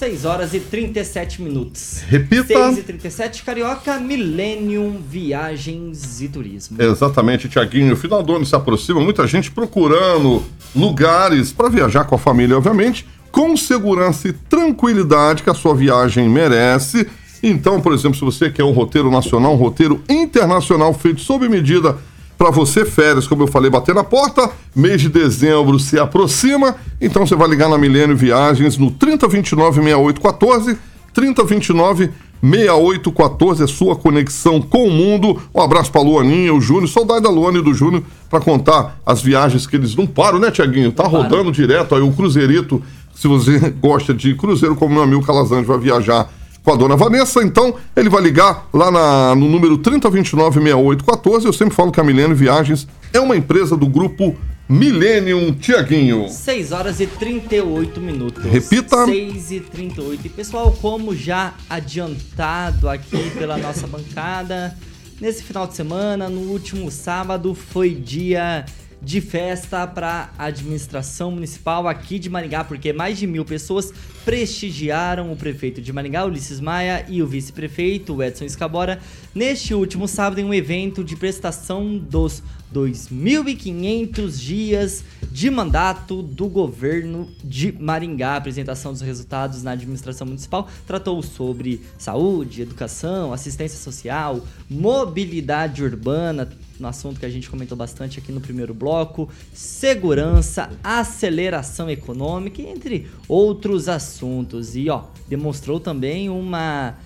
6 horas e 37 minutos. Repita. 6 e 37, Carioca, Millennium Viagens e Turismo. Exatamente, Tiaguinho. Final do ano se aproxima, muita gente procurando lugares para viajar com a família, obviamente, com segurança e tranquilidade que a sua viagem merece. Então, por exemplo, se você quer um roteiro nacional, um roteiro internacional feito sob medida para você, férias, como eu falei, bater na porta, mês de dezembro se aproxima, então você vai ligar na Milênio Viagens no 3029 6814 3029 6814 é sua conexão com o mundo. Um abraço pra Luaninha, o Júnior, saudade da Luana e do Júnior pra contar as viagens que eles não param, né, Tiaguinho? Tá rodando direto aí o Cruzeirito. Se você gosta de cruzeiro, como meu amigo Calazans vai viajar com a dona Vanessa, então ele vai ligar lá na- no número 3029-6814. Eu sempre falo que a Milênio Viagens é uma empresa do grupo Millennium Tiaguinho. 6 horas e 38 minutos. Repita. 6 e 38. E pessoal, como já adiantado aqui pela nossa bancada, nesse final de semana, no último sábado, foi dia de festa para a administração municipal aqui de Maringá, porque mais de mil pessoas prestigiaram o prefeito de Maringá, Ulisses Maia, e o vice-prefeito, Edson Escabora, neste último sábado em um evento de prestação dos 2.500 dias de mandato do governo de Maringá. A apresentação dos resultados na administração municipal tratou sobre saúde, educação, assistência social, mobilidade urbana, no assunto que a gente comentou bastante aqui no primeiro bloco, segurança, aceleração econômica, entre outros assuntos. E ó, demonstrou também uma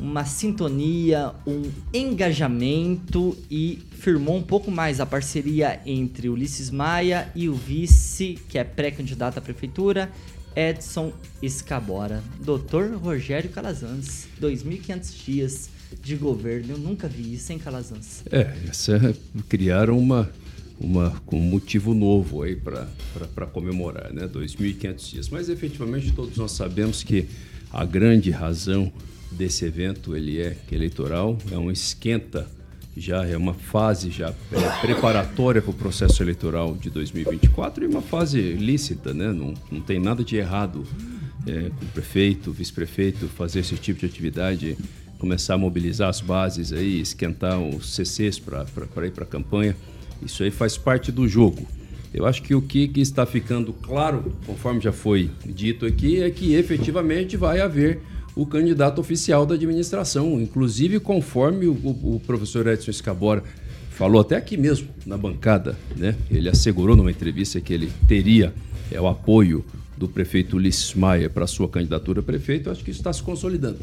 uma sintonia, um engajamento e firmou um pouco mais a parceria entre Ulisses Maia e o vice, que é pré-candidato à prefeitura, Edson Escabora. Doutor Rogério Calazans, 2.500 dias de governo, eu nunca vi isso, hein, Calazans? É, essa é- criaram uma, uma, um motivo novo aí para comemorar, né? 2.500 dias. Mas efetivamente todos nós sabemos que a grande razão desse evento ele é eleitoral, é um esquenta já é uma fase já é, preparatória para o processo eleitoral de 2024 e uma fase lícita, né? Não, não tem nada de errado é, com o prefeito, vice-prefeito fazer esse tipo de atividade, começar a mobilizar as bases aí, esquentar os CCs para ir para a campanha. Isso aí faz parte do jogo. Eu acho que o que, que está ficando claro, conforme já foi dito aqui, é que efetivamente vai haver o candidato oficial da administração, inclusive conforme o, o- professor Edson Escabora falou até aqui mesmo na bancada, né? Ele assegurou numa entrevista que ele teria é, o apoio do prefeito Ulisses Maia para sua candidatura a prefeito. Eu acho que isso está se consolidando.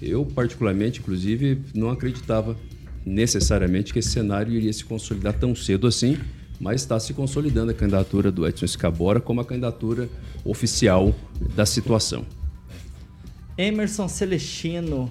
Eu particularmente, inclusive, não acreditava necessariamente que esse cenário iria se consolidar tão cedo assim, mas está se consolidando a candidatura do Edson Escabora como a candidatura oficial da situação. Emerson Celestino,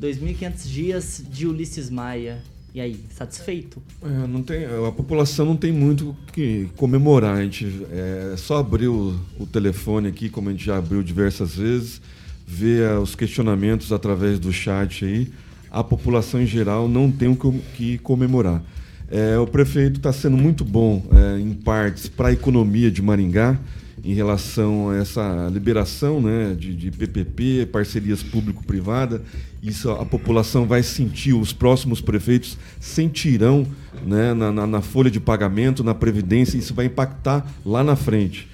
2.500 dias de Ulisses Maia. E aí, satisfeito? É, não tem, a população não tem muito o que comemorar. A gente é só abrir o, o telefone aqui, como a gente já abriu diversas vezes, ver os questionamentos através do chat aí. a população em geral não tem o que comemorar. É, o prefeito está sendo muito bom, é, em partes, para a economia de Maringá, em relação a essa liberação né, de, de PPP, parcerias público-privada. Isso a população vai sentir, os próximos prefeitos sentirão né, na, na, na folha de pagamento, na Previdência, isso vai impactar lá na frente.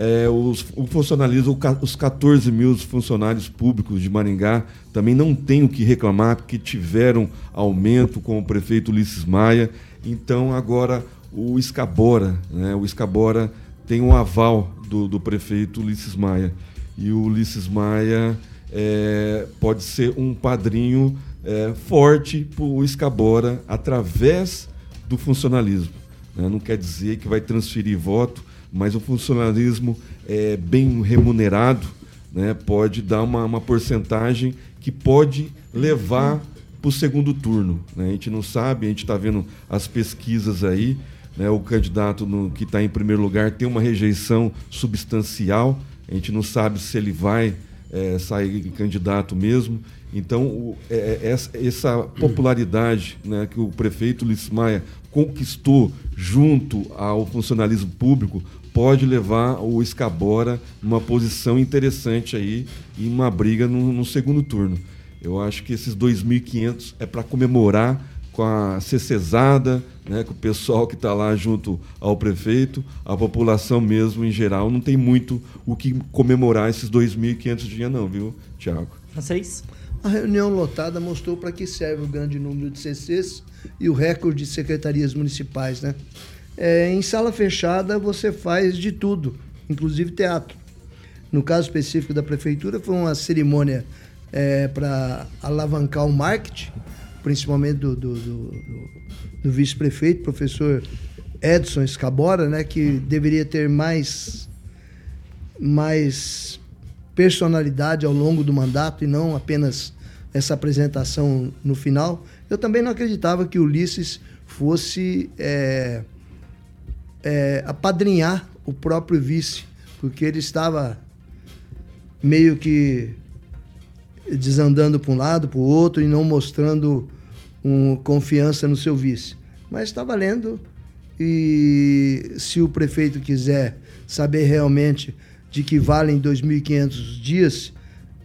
É, os, o funcionalismo, os 14 mil funcionários públicos de Maringá também não têm o que reclamar, porque tiveram aumento com o prefeito Ulisses Maia. Então, agora, o Escabora, né, o Escabora tem um aval do, do prefeito Ulisses Maia. E o Ulisses Maia é, pode ser um padrinho é, forte para o Escabora através do funcionalismo. Né? Não quer dizer que vai transferir voto, mas o funcionalismo é bem remunerado né? pode dar uma, uma porcentagem que pode levar para o segundo turno. Né? A gente não sabe, a gente está vendo as pesquisas aí, né, o candidato no, que está em primeiro lugar tem uma rejeição substancial, a gente não sabe se ele vai é, sair candidato mesmo. Então, o, é, essa, essa, popularidade né, que o prefeito Ulisses Maia conquistou junto ao funcionalismo público pode levar o Escabora numa posição interessante aí e uma briga no, no segundo turno. Eu acho que esses 2.500 é para comemorar com a CCESADA, né, com o pessoal que está lá junto ao prefeito, a população mesmo em geral não tem muito o que comemorar esses 2.500 dias não, viu, Tiago? Vocês? A reunião lotada mostrou para que serve o grande número de CCs e o recorde de secretarias municipais, né? É, em sala fechada você faz de tudo, inclusive teatro. No caso específico da prefeitura, foi uma cerimônia é, para alavancar o marketing, principalmente do, do, do, do vice-prefeito, professor Edson Escabora, né, que deveria ter mais, mais personalidade ao longo do mandato e não apenas essa apresentação no final. Eu também não acreditava que Ulisses fosse é, é, apadrinhar o próprio vice, porque ele estava meio que desandando para um lado, para o outro e não mostrando um, confiança no seu vice. Mas está valendo e se o prefeito quiser saber realmente de que valem 2.500 dias,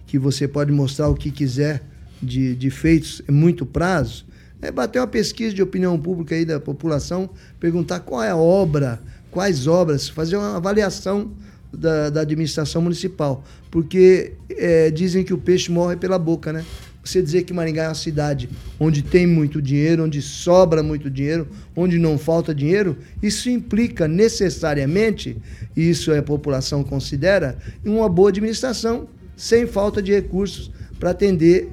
que você pode mostrar o que quiser de, de feitos em muito prazo, é bater uma pesquisa de opinião pública aí da população, perguntar qual é a obra, quais obras, fazer uma avaliação da, da administração municipal. Porque é, dizem que o peixe morre pela boca, né? você dizer que Maringá é uma cidade onde tem muito dinheiro, onde sobra muito dinheiro, onde não falta dinheiro, isso implica necessariamente, e isso a população considera, uma boa administração, sem falta de recursos para atender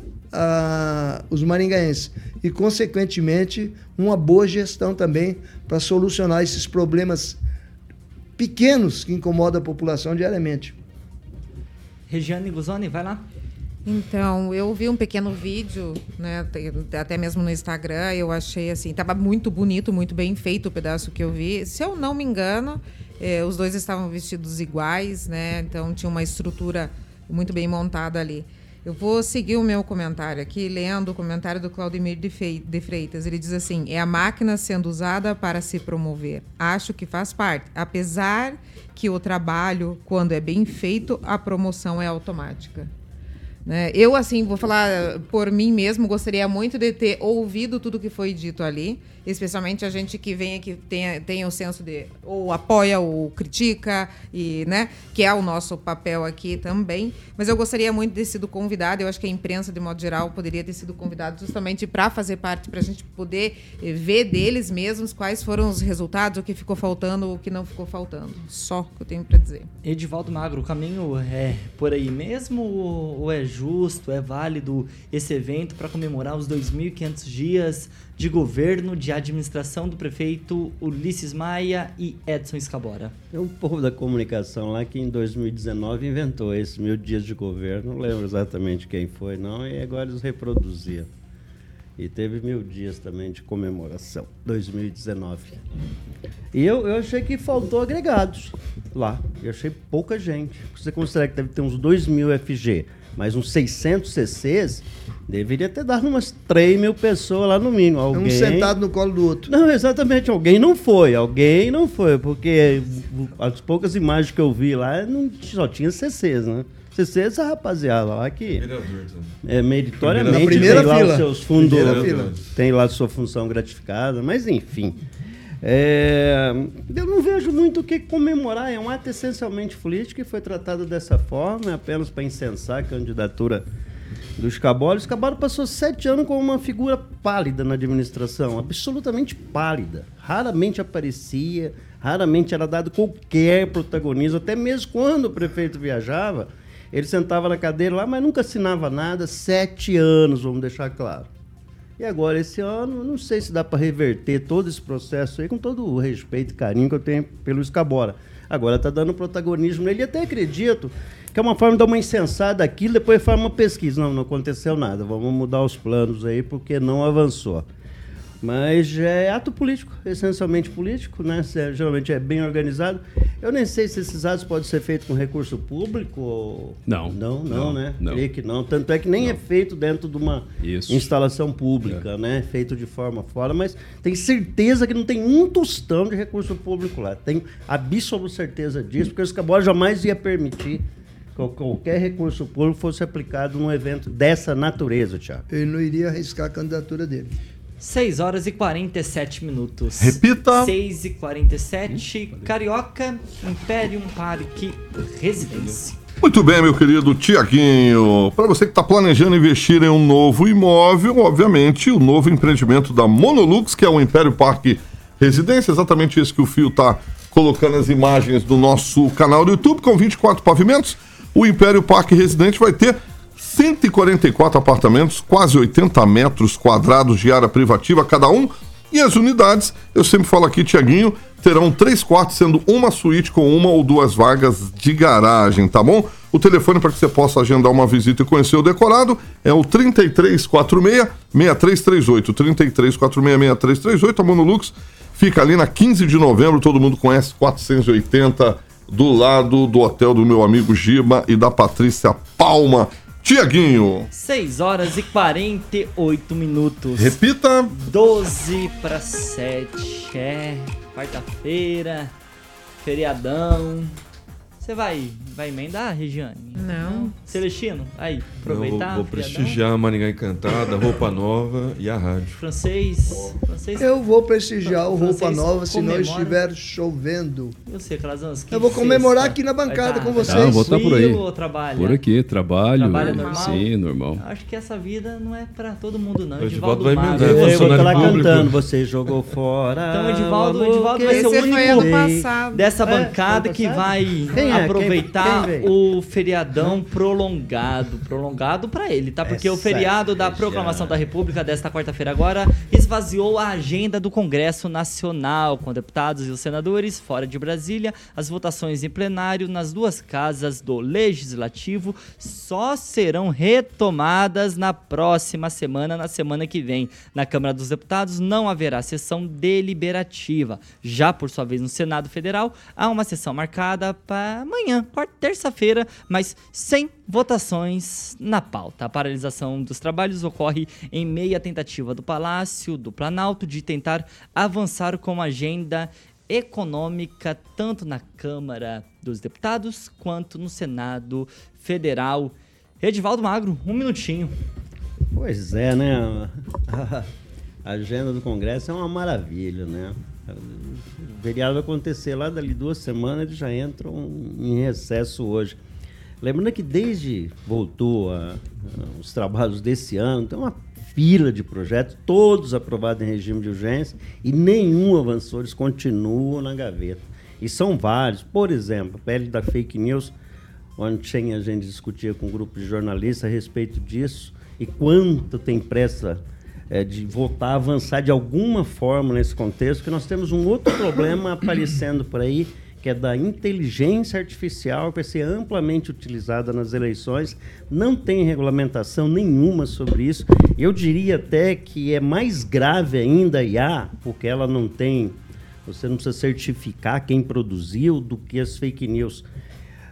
os maringaenses. E, consequentemente, uma boa gestão também para solucionar esses problemas pequenos que incomodam a população diariamente. Regiane Guzoni, vai lá. Então, eu vi um pequeno vídeo, né, até mesmo no Instagram, eu achei assim, estava muito bonito, muito bem feito o pedaço que eu vi. Se eu não me engano, eh, os dois estavam vestidos iguais, né? Então tinha uma estrutura muito bem montada ali. Eu vou seguir o meu comentário aqui, lendo o comentário do Claudemir de Freitas. Ele diz assim: é a máquina sendo usada para se promover. Acho que faz parte. Apesar que o trabalho, quando é bem feito, a promoção é automática. Né? Eu, assim, vou falar por mim mesmo, gostaria muito de ter ouvido tudo que foi dito ali, especialmente a gente que vem aqui, tem, tem o senso de ou apoia ou critica, e, né, que é o nosso papel aqui também. Mas eu gostaria muito de ter sido convidado, eu acho que a imprensa, de modo geral, poderia ter sido convidado justamente para fazer parte, para a gente poder eh, ver deles mesmos quais foram os resultados, o que ficou faltando, o que não ficou faltando. Só que eu tenho para dizer. Edivaldo Magro, o caminho é por aí mesmo ou é justo, é válido esse evento para comemorar os 2.500 dias de governo, de administração do prefeito Ulisses Maia e Edson Escabora? É o povo da comunicação lá que em 2019 inventou esses mil dias de governo, não lembro exatamente quem foi, não, e agora eles reproduziam. E teve mil dias também de comemoração, 2019. E eu, eu achei que faltou agregados lá. Eu achei pouca gente. Você considera que deve ter uns 2 mil FG Mas uns 600 CCs deveria ter dado umas 3 mil pessoas lá no mínimo. Alguém... Um sentado no colo do outro. Não, exatamente. Alguém não foi. Alguém não foi. Porque as poucas imagens que eu vi lá não, só tinha CCs, né? CCs, essa rapaziada lá que é, meritoriamente primeira tem lá fila. os seus fundos, tem lá a sua função gratificada, mas enfim. É, eu não vejo muito o que comemorar, é um ato essencialmente político e foi tratado dessa forma, é apenas para incensar a candidatura do Escabolo. O Escabolo passou sete anos como uma figura pálida na administração, absolutamente pálida. Raramente aparecia, raramente era dado qualquer protagonismo, até mesmo quando o prefeito viajava, ele sentava na cadeira lá, mas nunca assinava nada. Sete anos, vamos deixar claro. E agora, esse ano, não sei se dá para reverter todo esse processo aí, com todo o respeito e carinho que eu tenho pelo Escabora. Agora está dando protagonismo nele e até acredito que é uma forma de dar uma insensada aquilo, depois faz uma pesquisa. Não, não aconteceu nada, vamos mudar os planos aí porque não avançou. Mas é ato político, essencialmente político, né? Se- Geralmente é bem organizado. Eu nem sei se esses atos podem ser feitos com recurso público ou... Não. Não, não, Não, né? não. Creio que não. Tanto é que nem é feito dentro de uma Isso. instalação pública, né? Feito de forma fora, mas tem certeza que não tem um tostão de recurso público lá. Tenho absoluta certeza disso, porque o Escabora jamais ia permitir que qualquer recurso público fosse aplicado num evento dessa natureza, Tiago. Ele não iria arriscar a candidatura dele. 6 horas e 47 minutos. Repita. 6 e 47. Carioca, Imperium Parque Residência. Muito bem, meu querido Tiaguinho. Para você que está planejando investir em um novo imóvel, obviamente, o novo empreendimento da Monolux, que é o Império Parque Residência, exatamente isso que o Fio está colocando as imagens do nosso canal do YouTube, com 24 pavimentos. O Império Parque Residente vai ter 144 apartamentos, quase 80 metros quadrados de área privativa cada um. E as unidades, eu sempre falo aqui, Tiaguinho, terão três quartos, sendo uma suíte com uma ou duas vagas de garagem, tá bom? O telefone para que você possa agendar uma visita e conhecer o decorado é o 3346-6338. 3346-6338, a Monolux fica ali na 15 de novembro, todo mundo conhece 480, do lado do hotel do meu amigo Giba e da Patrícia Palma. Tiaguinho, 6 horas e 48 minutos. repita. 12 para 7. É, quarta-feira, feriadão. Você vai, vai emendar, Regiane? Não. Celestino, aí, Eu aproveitar. vou, vou feriadão? prestigiar Maringá Encantada, Roupa Nova e a rádio. Francês, francês. Eu vou prestigiar o Roupa Nova se não estiver chovendo. Eu sei, Calazans. Eu vou comemorar aqui na bancada com vocês. Tá, vou estar por aí. Trabalha? Por aqui, trabalho. Trabalha normal? Sim, normal. Acho que essa vida não é pra todo mundo, não. O Edivaldo vai emendar, Eu vou estar lá cantando, você jogou fora. Então, o Edivaldo, Edivaldo vai ser o único dessa É, bancada que vai Quem é? aproveitar Quem- quem o feriadão prolongado. Prolongado pra ele, tá? Porque o Essa feriado da já. proclamação da República desta quarta-feira agora esvaziou a agenda do Congresso Nacional, com deputados e os senadores fora de Brasília. As votações em plenário nas duas casas do Legislativo só serão retomadas na próxima semana, na semana que vem. Na Câmara dos Deputados não haverá sessão deliberativa. Já por sua vez no Senado Federal, há uma sessão marcada para amanhã, quarta- terça-feira, mas sem votações na pauta. A paralisação dos trabalhos ocorre em meio à tentativa do Palácio do Planalto de tentar avançar com a agenda econômica tanto na Câmara dos Deputados quanto no Senado Federal. Edivaldo Magro, um minutinho. Pois é, né? A agenda do Congresso é uma maravilha, né? O feriado vai acontecer lá dali duas semanas, eles já entram em recesso hoje. Lembrando que desde voltou a- a- os trabalhos desse ano, tem uma fila de projetos, todos aprovados em regime de urgência e nenhum avançou, eles continuam na gaveta. E são vários. Por exemplo, a pele da fake news, Ontem a gente discutia com um grupo de jornalistas a respeito disso e quanto tem pressa eh, de voltar a avançar de alguma forma nesse contexto, que nós temos um outro problema aparecendo por aí, que é da inteligência artificial, vai ser amplamente utilizada nas eleições. Não tem regulamentação nenhuma sobre isso. Eu diria até que é mais grave ainda a IA, porque ela não tem, você não precisa certificar quem produziu do que as fake news.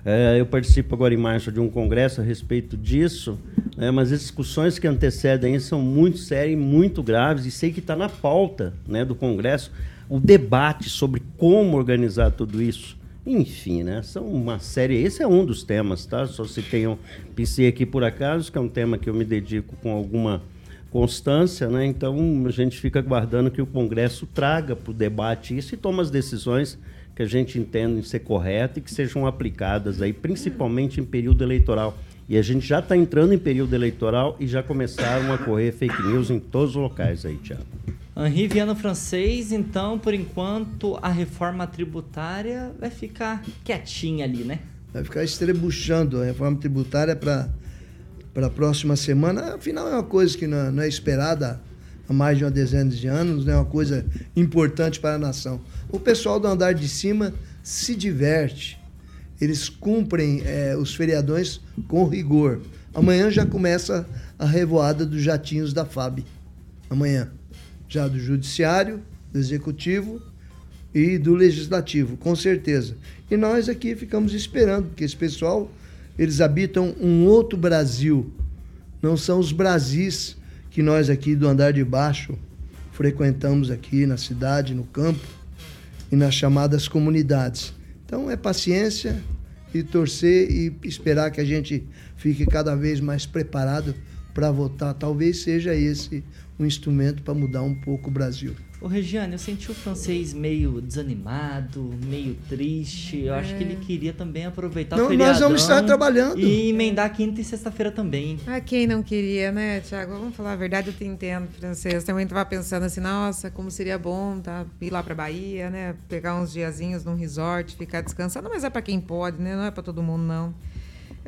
É, eu participo agora em março de um congresso a respeito disso, né, mas as discussões que antecedem isso são muito sérias e muito graves, e sei que está na pauta né, do congresso o debate sobre como organizar tudo isso. Enfim, né? São uma série. Esse é um dos temas, tá? Só se tenham pensei aqui por acaso, que é um tema que eu me dedico com alguma constância, né? Então a gente fica aguardando que o Congresso traga para o debate isso e tome as decisões que a gente entende ser corretas e que sejam aplicadas aí, principalmente em período eleitoral. E a gente já está entrando em período eleitoral e já começaram a correr fake news em todos os locais aí, Tiago. Henri Viana Francês, então, por enquanto, a reforma tributária vai ficar quietinha ali, né? Vai ficar estrebuchando a reforma tributária para a próxima semana. Afinal, é uma coisa que não, não é esperada há mais de uma dezena de anos, é né? uma coisa importante para a nação. O pessoal do andar de cima se diverte, eles cumprem é, os feriadões com rigor. Amanhã já começa a revoada dos jatinhos da FAB. Amanhã já do judiciário, do executivo e do legislativo, com certeza. E nós aqui ficamos esperando, porque esse pessoal, eles habitam um outro Brasil. Não são os Brasis que nós aqui do andar de baixo frequentamos aqui na cidade, no campo e nas chamadas comunidades. Então é paciência e torcer e esperar que a gente fique cada vez mais preparado para votar. Talvez seja esse um instrumento para mudar um pouco o Brasil. Ô Regiane, eu senti o francês meio desanimado, meio triste. Eu é. acho que ele é. queria também aproveitar não, o feriadão. Nós vamos estar trabalhando. E emendar quinta e sexta-feira também. Ah, quem não queria, né, Tiago? Vamos falar a verdade, eu te entendo, francês. Também estava pensando assim, nossa, como seria bom tá, ir lá para Bahia, né? Pegar uns diazinhos num resort, ficar descansando. Mas é para quem pode, né? Não é para todo mundo, não.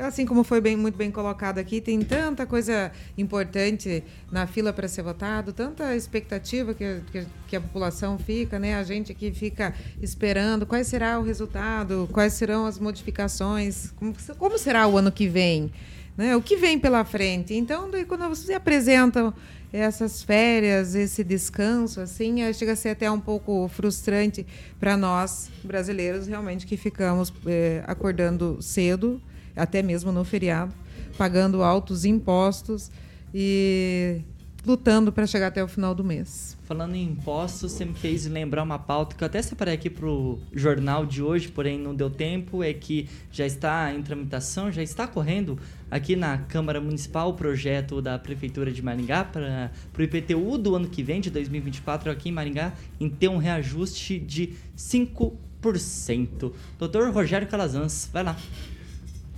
Assim como foi bem, muito bem colocado aqui, tem tanta coisa importante na fila para ser votado, tanta expectativa que, que, que, a população fica, né? A gente aqui fica esperando qual será o resultado, quais serão as modificações, como, como será o ano que vem, né? O que vem pela frente. Então, daí, quando você apresentam essas férias, esse descanso, assim, chega a ser até um pouco frustrante para nós brasileiros, realmente, que ficamos é, acordando cedo até mesmo no feriado, pagando altos impostos e lutando para chegar até o final do mês. Falando em impostos, você me fez lembrar uma pauta que eu até separei aqui para o jornal de hoje, porém não deu tempo, é que já está em tramitação, já está correndo aqui na Câmara Municipal o projeto da Prefeitura de Maringá para o IPTU do ano que vem, de 2024, aqui em Maringá, em ter um reajuste de 5%. Doutor Rogério Calazans, vai lá.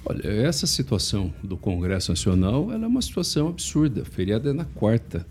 Olha, essa situação do Congresso Nacional é uma situação absurda. O feriado é na quarta.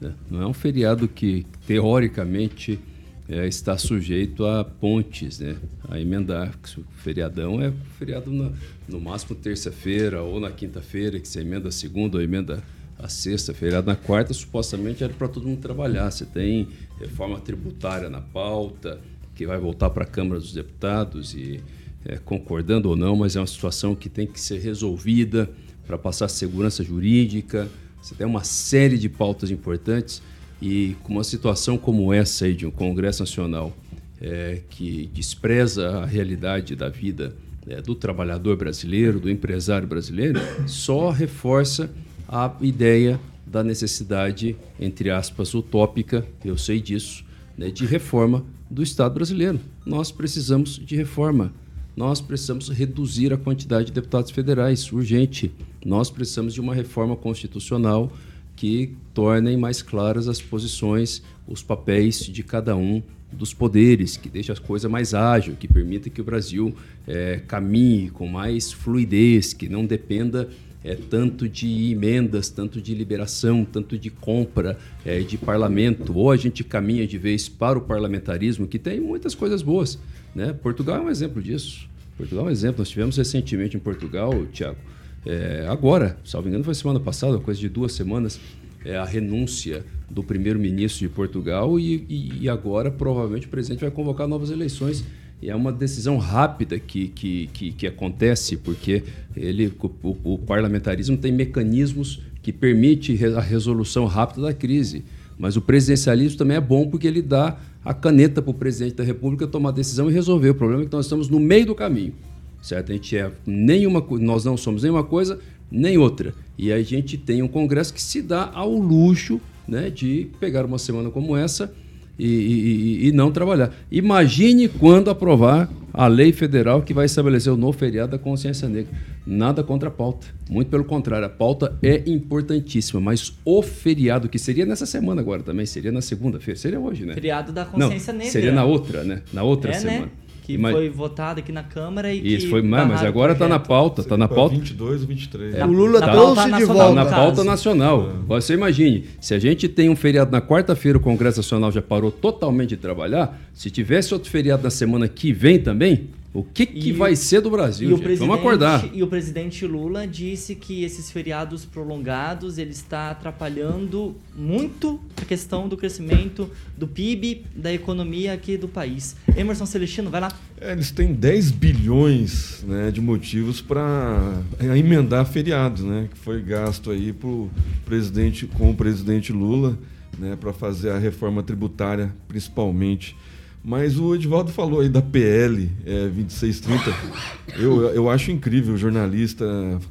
Né? Não é um feriado que, teoricamente, é, está sujeito a pontes, né? a emendar. O feriadão é feriado na, no máximo terça-feira ou na quinta-feira, que você emenda a segunda ou emenda a sexta. Feriado na quarta, supostamente, era para todo mundo trabalhar. Você tem reforma tributária na pauta, que vai voltar para a Câmara dos Deputados e é, concordando ou não, mas é uma situação que tem que ser resolvida para passar segurança jurídica. Você tem uma série de pautas importantes e com uma situação como essa aí de um Congresso Nacional é, que despreza a realidade da vida é, do trabalhador brasileiro, do empresário brasileiro, só reforça a ideia da necessidade, entre aspas, utópica, eu sei disso, né, de reforma do Estado brasileiro. Nós precisamos de reforma nós precisamos reduzir a quantidade de deputados federais, urgente. Nós precisamos de uma reforma constitucional que tornem mais claras as posições, os papéis de cada um dos poderes, que deixe as coisas mais ágil, que permita que o Brasil é, caminhe com mais fluidez, que não dependa é, tanto de emendas, tanto de liberação, tanto de compra é, de parlamento. Ou a gente caminha de vez para o parlamentarismo, que tem muitas coisas boas. Né? Portugal é um exemplo disso. Portugal é um exemplo. Nós tivemos recentemente em Portugal, Tiago, é, agora, salvo engano, foi semana passada, coisa de duas semanas, é, a renúncia do primeiro-ministro de Portugal e, e, e, agora provavelmente o presidente vai convocar novas eleições. E é uma decisão rápida que, que, que, que acontece, porque ele, o, o, parlamentarismo tem mecanismos que permite a resolução rápida da crise. Mas o presidencialismo também é bom porque ele dá a caneta para o presidente da República tomar decisão e resolver. O problema é que nós estamos no meio do caminho. certo? A gente é nenhuma, nós não somos nenhuma coisa nem outra. E a gente tem um congresso que se dá ao luxo, né, de pegar uma semana como essa e, e- não trabalhar. Imagine quando aprovar a lei federal que vai estabelecer o novo feriado da consciência negra. Nada contra a pauta. Muito pelo contrário, a pauta é importantíssima, mas o feriado, que seria nessa semana agora também, seria na segunda-feira, seria hoje, né? Feriado da consciência não, negra. Seria na outra, né? Na outra é, semana. né? Que Ima- foi votado aqui na Câmara e Isso que foi mas agora tá na pauta, tá na pauta. 22 ou 23. Na- O Lula na trouxe de nacional, volta. na pauta nacional. Você imagine, se a gente tem um feriado na quarta-feira, o Congresso Nacional já parou totalmente de trabalhar, se tivesse outro feriado na semana que vem também, o que, que E- vai ser do Brasil, E o, gente? presidente, Vamos acordar. e o presidente Lula disse que esses feriados prolongados ele está atrapalhando muito a questão do crescimento do PIB, da economia aqui do país. Emerson Celestino, vai lá. É, eles têm 10 bilhões né, de motivos para emendar feriados, né? Que foi gasto aí pro presidente, com o presidente Lula, né, para fazer a reforma tributária, principalmente. Mas o Edivaldo falou aí da PL é, 2630. Eu, eu acho incrível o jornalista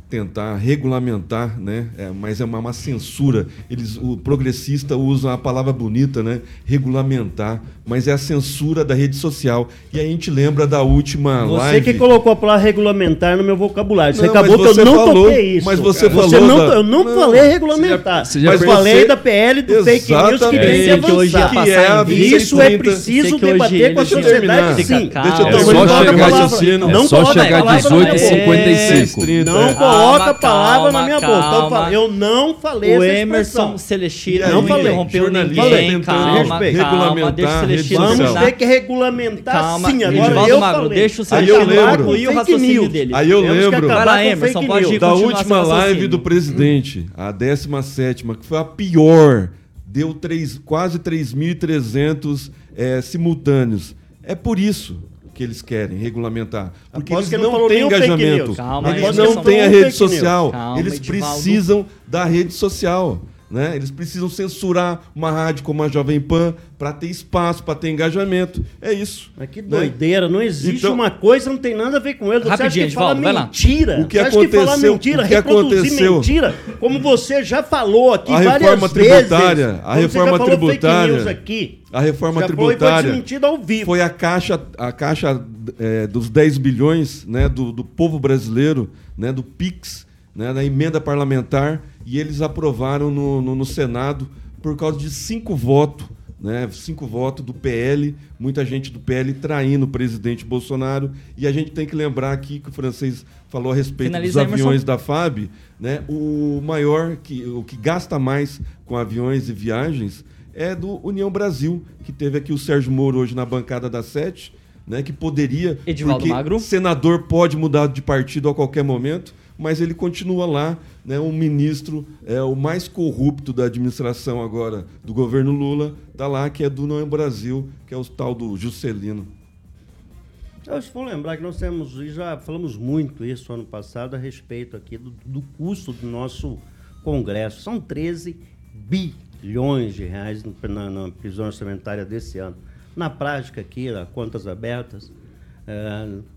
tentar regulamentar, né? É, mas é uma, uma censura. Eles, o progressista usa a palavra bonita, né? Regulamentar, mas é a censura da rede social. E aí a gente lembra da última Você live. que colocou a palavra regulamentar no meu vocabulário. Você Não, acabou que você eu não falou- toquei isso. mas você falou não, da- Eu não, Não, falei regulamentar. você já- mas mas falei você- da PL do fake news que tem que Exatamente. Que hoje ia avançar. passar Que é a em vídeo. Isso é 2630. preciso debater com a sociedade, terminar. sim. Deixa eu terminar só o chegar- raciocínio. Não só coloca chegar a palavra na minha boca. 18h55. Não coloca a palavra na minha boca. Então, eu não falei O essa Emerson expressão. Celestino E não aí, interrompeu jornalista ninguém. tentando Calma, calma, regulamentar deixa o. Vamos ter que regulamentar Calma, sim. Agora eu falei. deixa o Aí Celestino eu lembro. concluir o raciocínio dele. Aí eu lembro Vai lá, Emerson, pode ir. da última live do presidente, a 17 que foi a pior, deu três, quase 3.300 é, simultâneos. É por isso que eles querem regulamentar. Porque Aposto eles não, têm engajamento. Calma, eles não têm a rede social. Calma, eles precisam da rede social. Né? Eles precisam censurar uma rádio como a Jovem Pan para ter espaço, para ter engajamento. É isso. Mas que né? doideira, não existe Então- uma coisa, não tem nada a ver com ele. Você acha Rapidinho, que fala mentira? O que você acha que fala aconteceu- mentira, o que reproduzir aconteceu- mentira, como você já falou aqui A várias reforma vezes. tributária, a Como você reforma já falou fake tributária, news aqui. A reforma já foi, tributária foi desmentido ao vivo. foi a caixa, a caixa é, dos 10 bilhões né, do, do povo brasileiro, né, do PIX, né, da emenda parlamentar, e eles aprovaram no, no, no Senado por causa de cinco votos. Né, cinco votos do PL, muita gente do PL traindo o presidente Bolsonaro. E a gente tem que lembrar aqui que o francês falou a respeito Finaliza dos aviões da FAB, né? O maior que o que gasta mais com aviões e viagens é do União Brasil, que teve aqui o Sérgio Moro hoje na bancada da Sete, né? Que poderia, Edivaldo Magro. senador pode mudar de partido a qualquer momento, mas ele continua lá, né? Um ministro é o mais corrupto da administração agora do governo Lula, tá lá que é do União Brasil, que é o tal do Juscelino. Eu vou lembrar que nós temos, e já falamos muito isso ano passado, a respeito aqui do, do custo do nosso Congresso. São 13 bilhões de reais na, na prisão orçamentária desse ano. Na prática aqui, a contas abertas,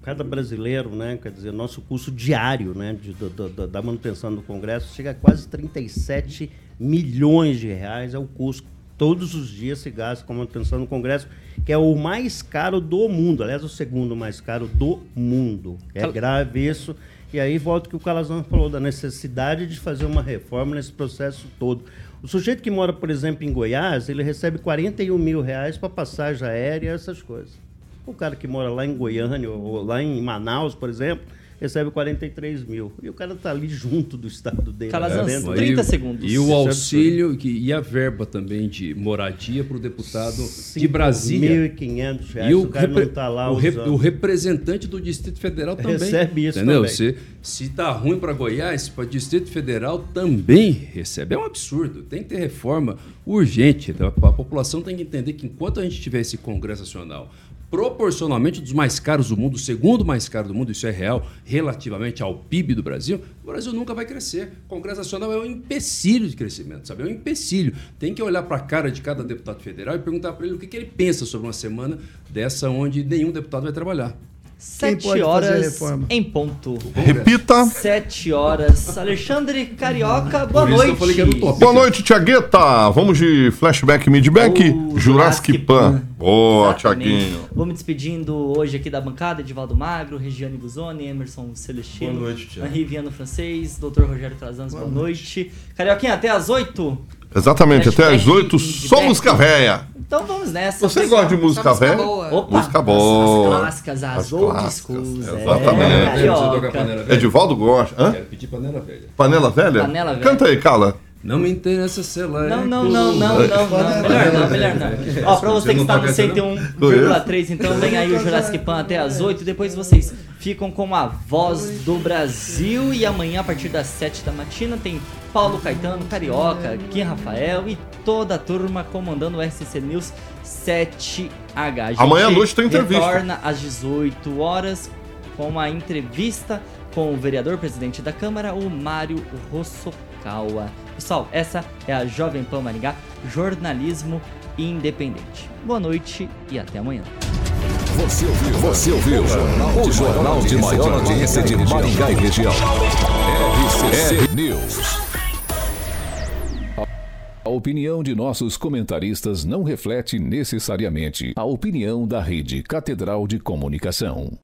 cada brasileiro, né, quer dizer, nosso custo diário né, de- do- do- da manutenção do Congresso chega a quase 37 milhões de reais, é o custo todos os dias se gasta com a manutenção do Congresso, que é o mais caro do mundo, aliás, o segundo mais caro do mundo. É Cal- grave isso. E aí volta o que o Calazão falou da necessidade de fazer uma reforma nesse processo todo. O sujeito que mora, por exemplo, em Goiás, ele recebe 41 mil reais para passagem aérea e essas coisas. O cara que mora lá em Goiânia ou lá em Manaus, por exemplo, recebe 43 mil. E o cara está ali junto do estado dele. Calazans, lá dentro. 30 E- segundos. E o auxílio que, e a verba também de moradia para o deputado de Brasília. 1.500 reais. E o o, cara repre- não está lá o, rep- o representante do Distrito Federal também. Recebe isso entendeu? também. Se, se tá ruim para Goiás, para Distrito Federal também recebe. É um absurdo. Tem que ter reforma urgente. A população tem que entender que enquanto a gente tiver esse Congresso Nacional proporcionalmente dos mais caros do mundo, o segundo mais caro do mundo, isso é real, relativamente ao PIB do Brasil, o Brasil nunca vai crescer. O Congresso Nacional é um empecilho de crescimento, sabe? É um empecilho. Tem que olhar para a cara de cada deputado federal e perguntar para ele o que, que ele pensa sobre uma semana dessa onde nenhum deputado vai trabalhar. Sete horas em ponto. Repita. Sete horas. Alexandre Carioca, boa Por isso noite. Boa noite, Tiagueta. Vamos de flashback, midback. O Jurassic Jurassic Pan. Pan. Boa. Tiaguinho. Vou me despedindo hoje aqui da bancada, Edivaldo Magro, Regiane Guzoni, Emerson Celestino, Boa noite, Thiago. Henri Viano Francês, Dr. Rogério Calazans, boa, noite. Carioquinha, até às 8? Exatamente, até às Flashback 8, midback. só música véia. Então vamos nessa. Você gosta de música véia? boa. Opa, Música as- boa. As clássicas, as, As old clássicas, schools. É, exatamente. Panela velha? Edivaldo gosta. Hã? Quero pedir panela velha. Panela velha? Panela velha. Canta aí, Cala. Não me interessa se ela é Não, não, não, não, não, não. Melhor não, melhor não. Ó, pra você que está no 101,3, então vem aí o Jurassic Pan até as 8. Depois vocês ficam com a voz do Brasil. E amanhã, a partir das 7 da matina, tem Paulo Caetano, Carioca, Kim Rafael e toda a turma comandando o SC News 7H. A gente Amanhã à noite tem entrevista. Retorna às 18 horas com uma entrevista com o vereador presidente da Câmara, o Mário Rossokawa. Pessoal, essa é a Jovem Pan Maringá, jornalismo independente. Boa noite e até amanhã. Você ouviu? Você ouviu? O jornal de maior audiência de Maringá e região. RCC News. A opinião de nossos comentaristas não reflete necessariamente a opinião da Rede Catedral de Comunicação.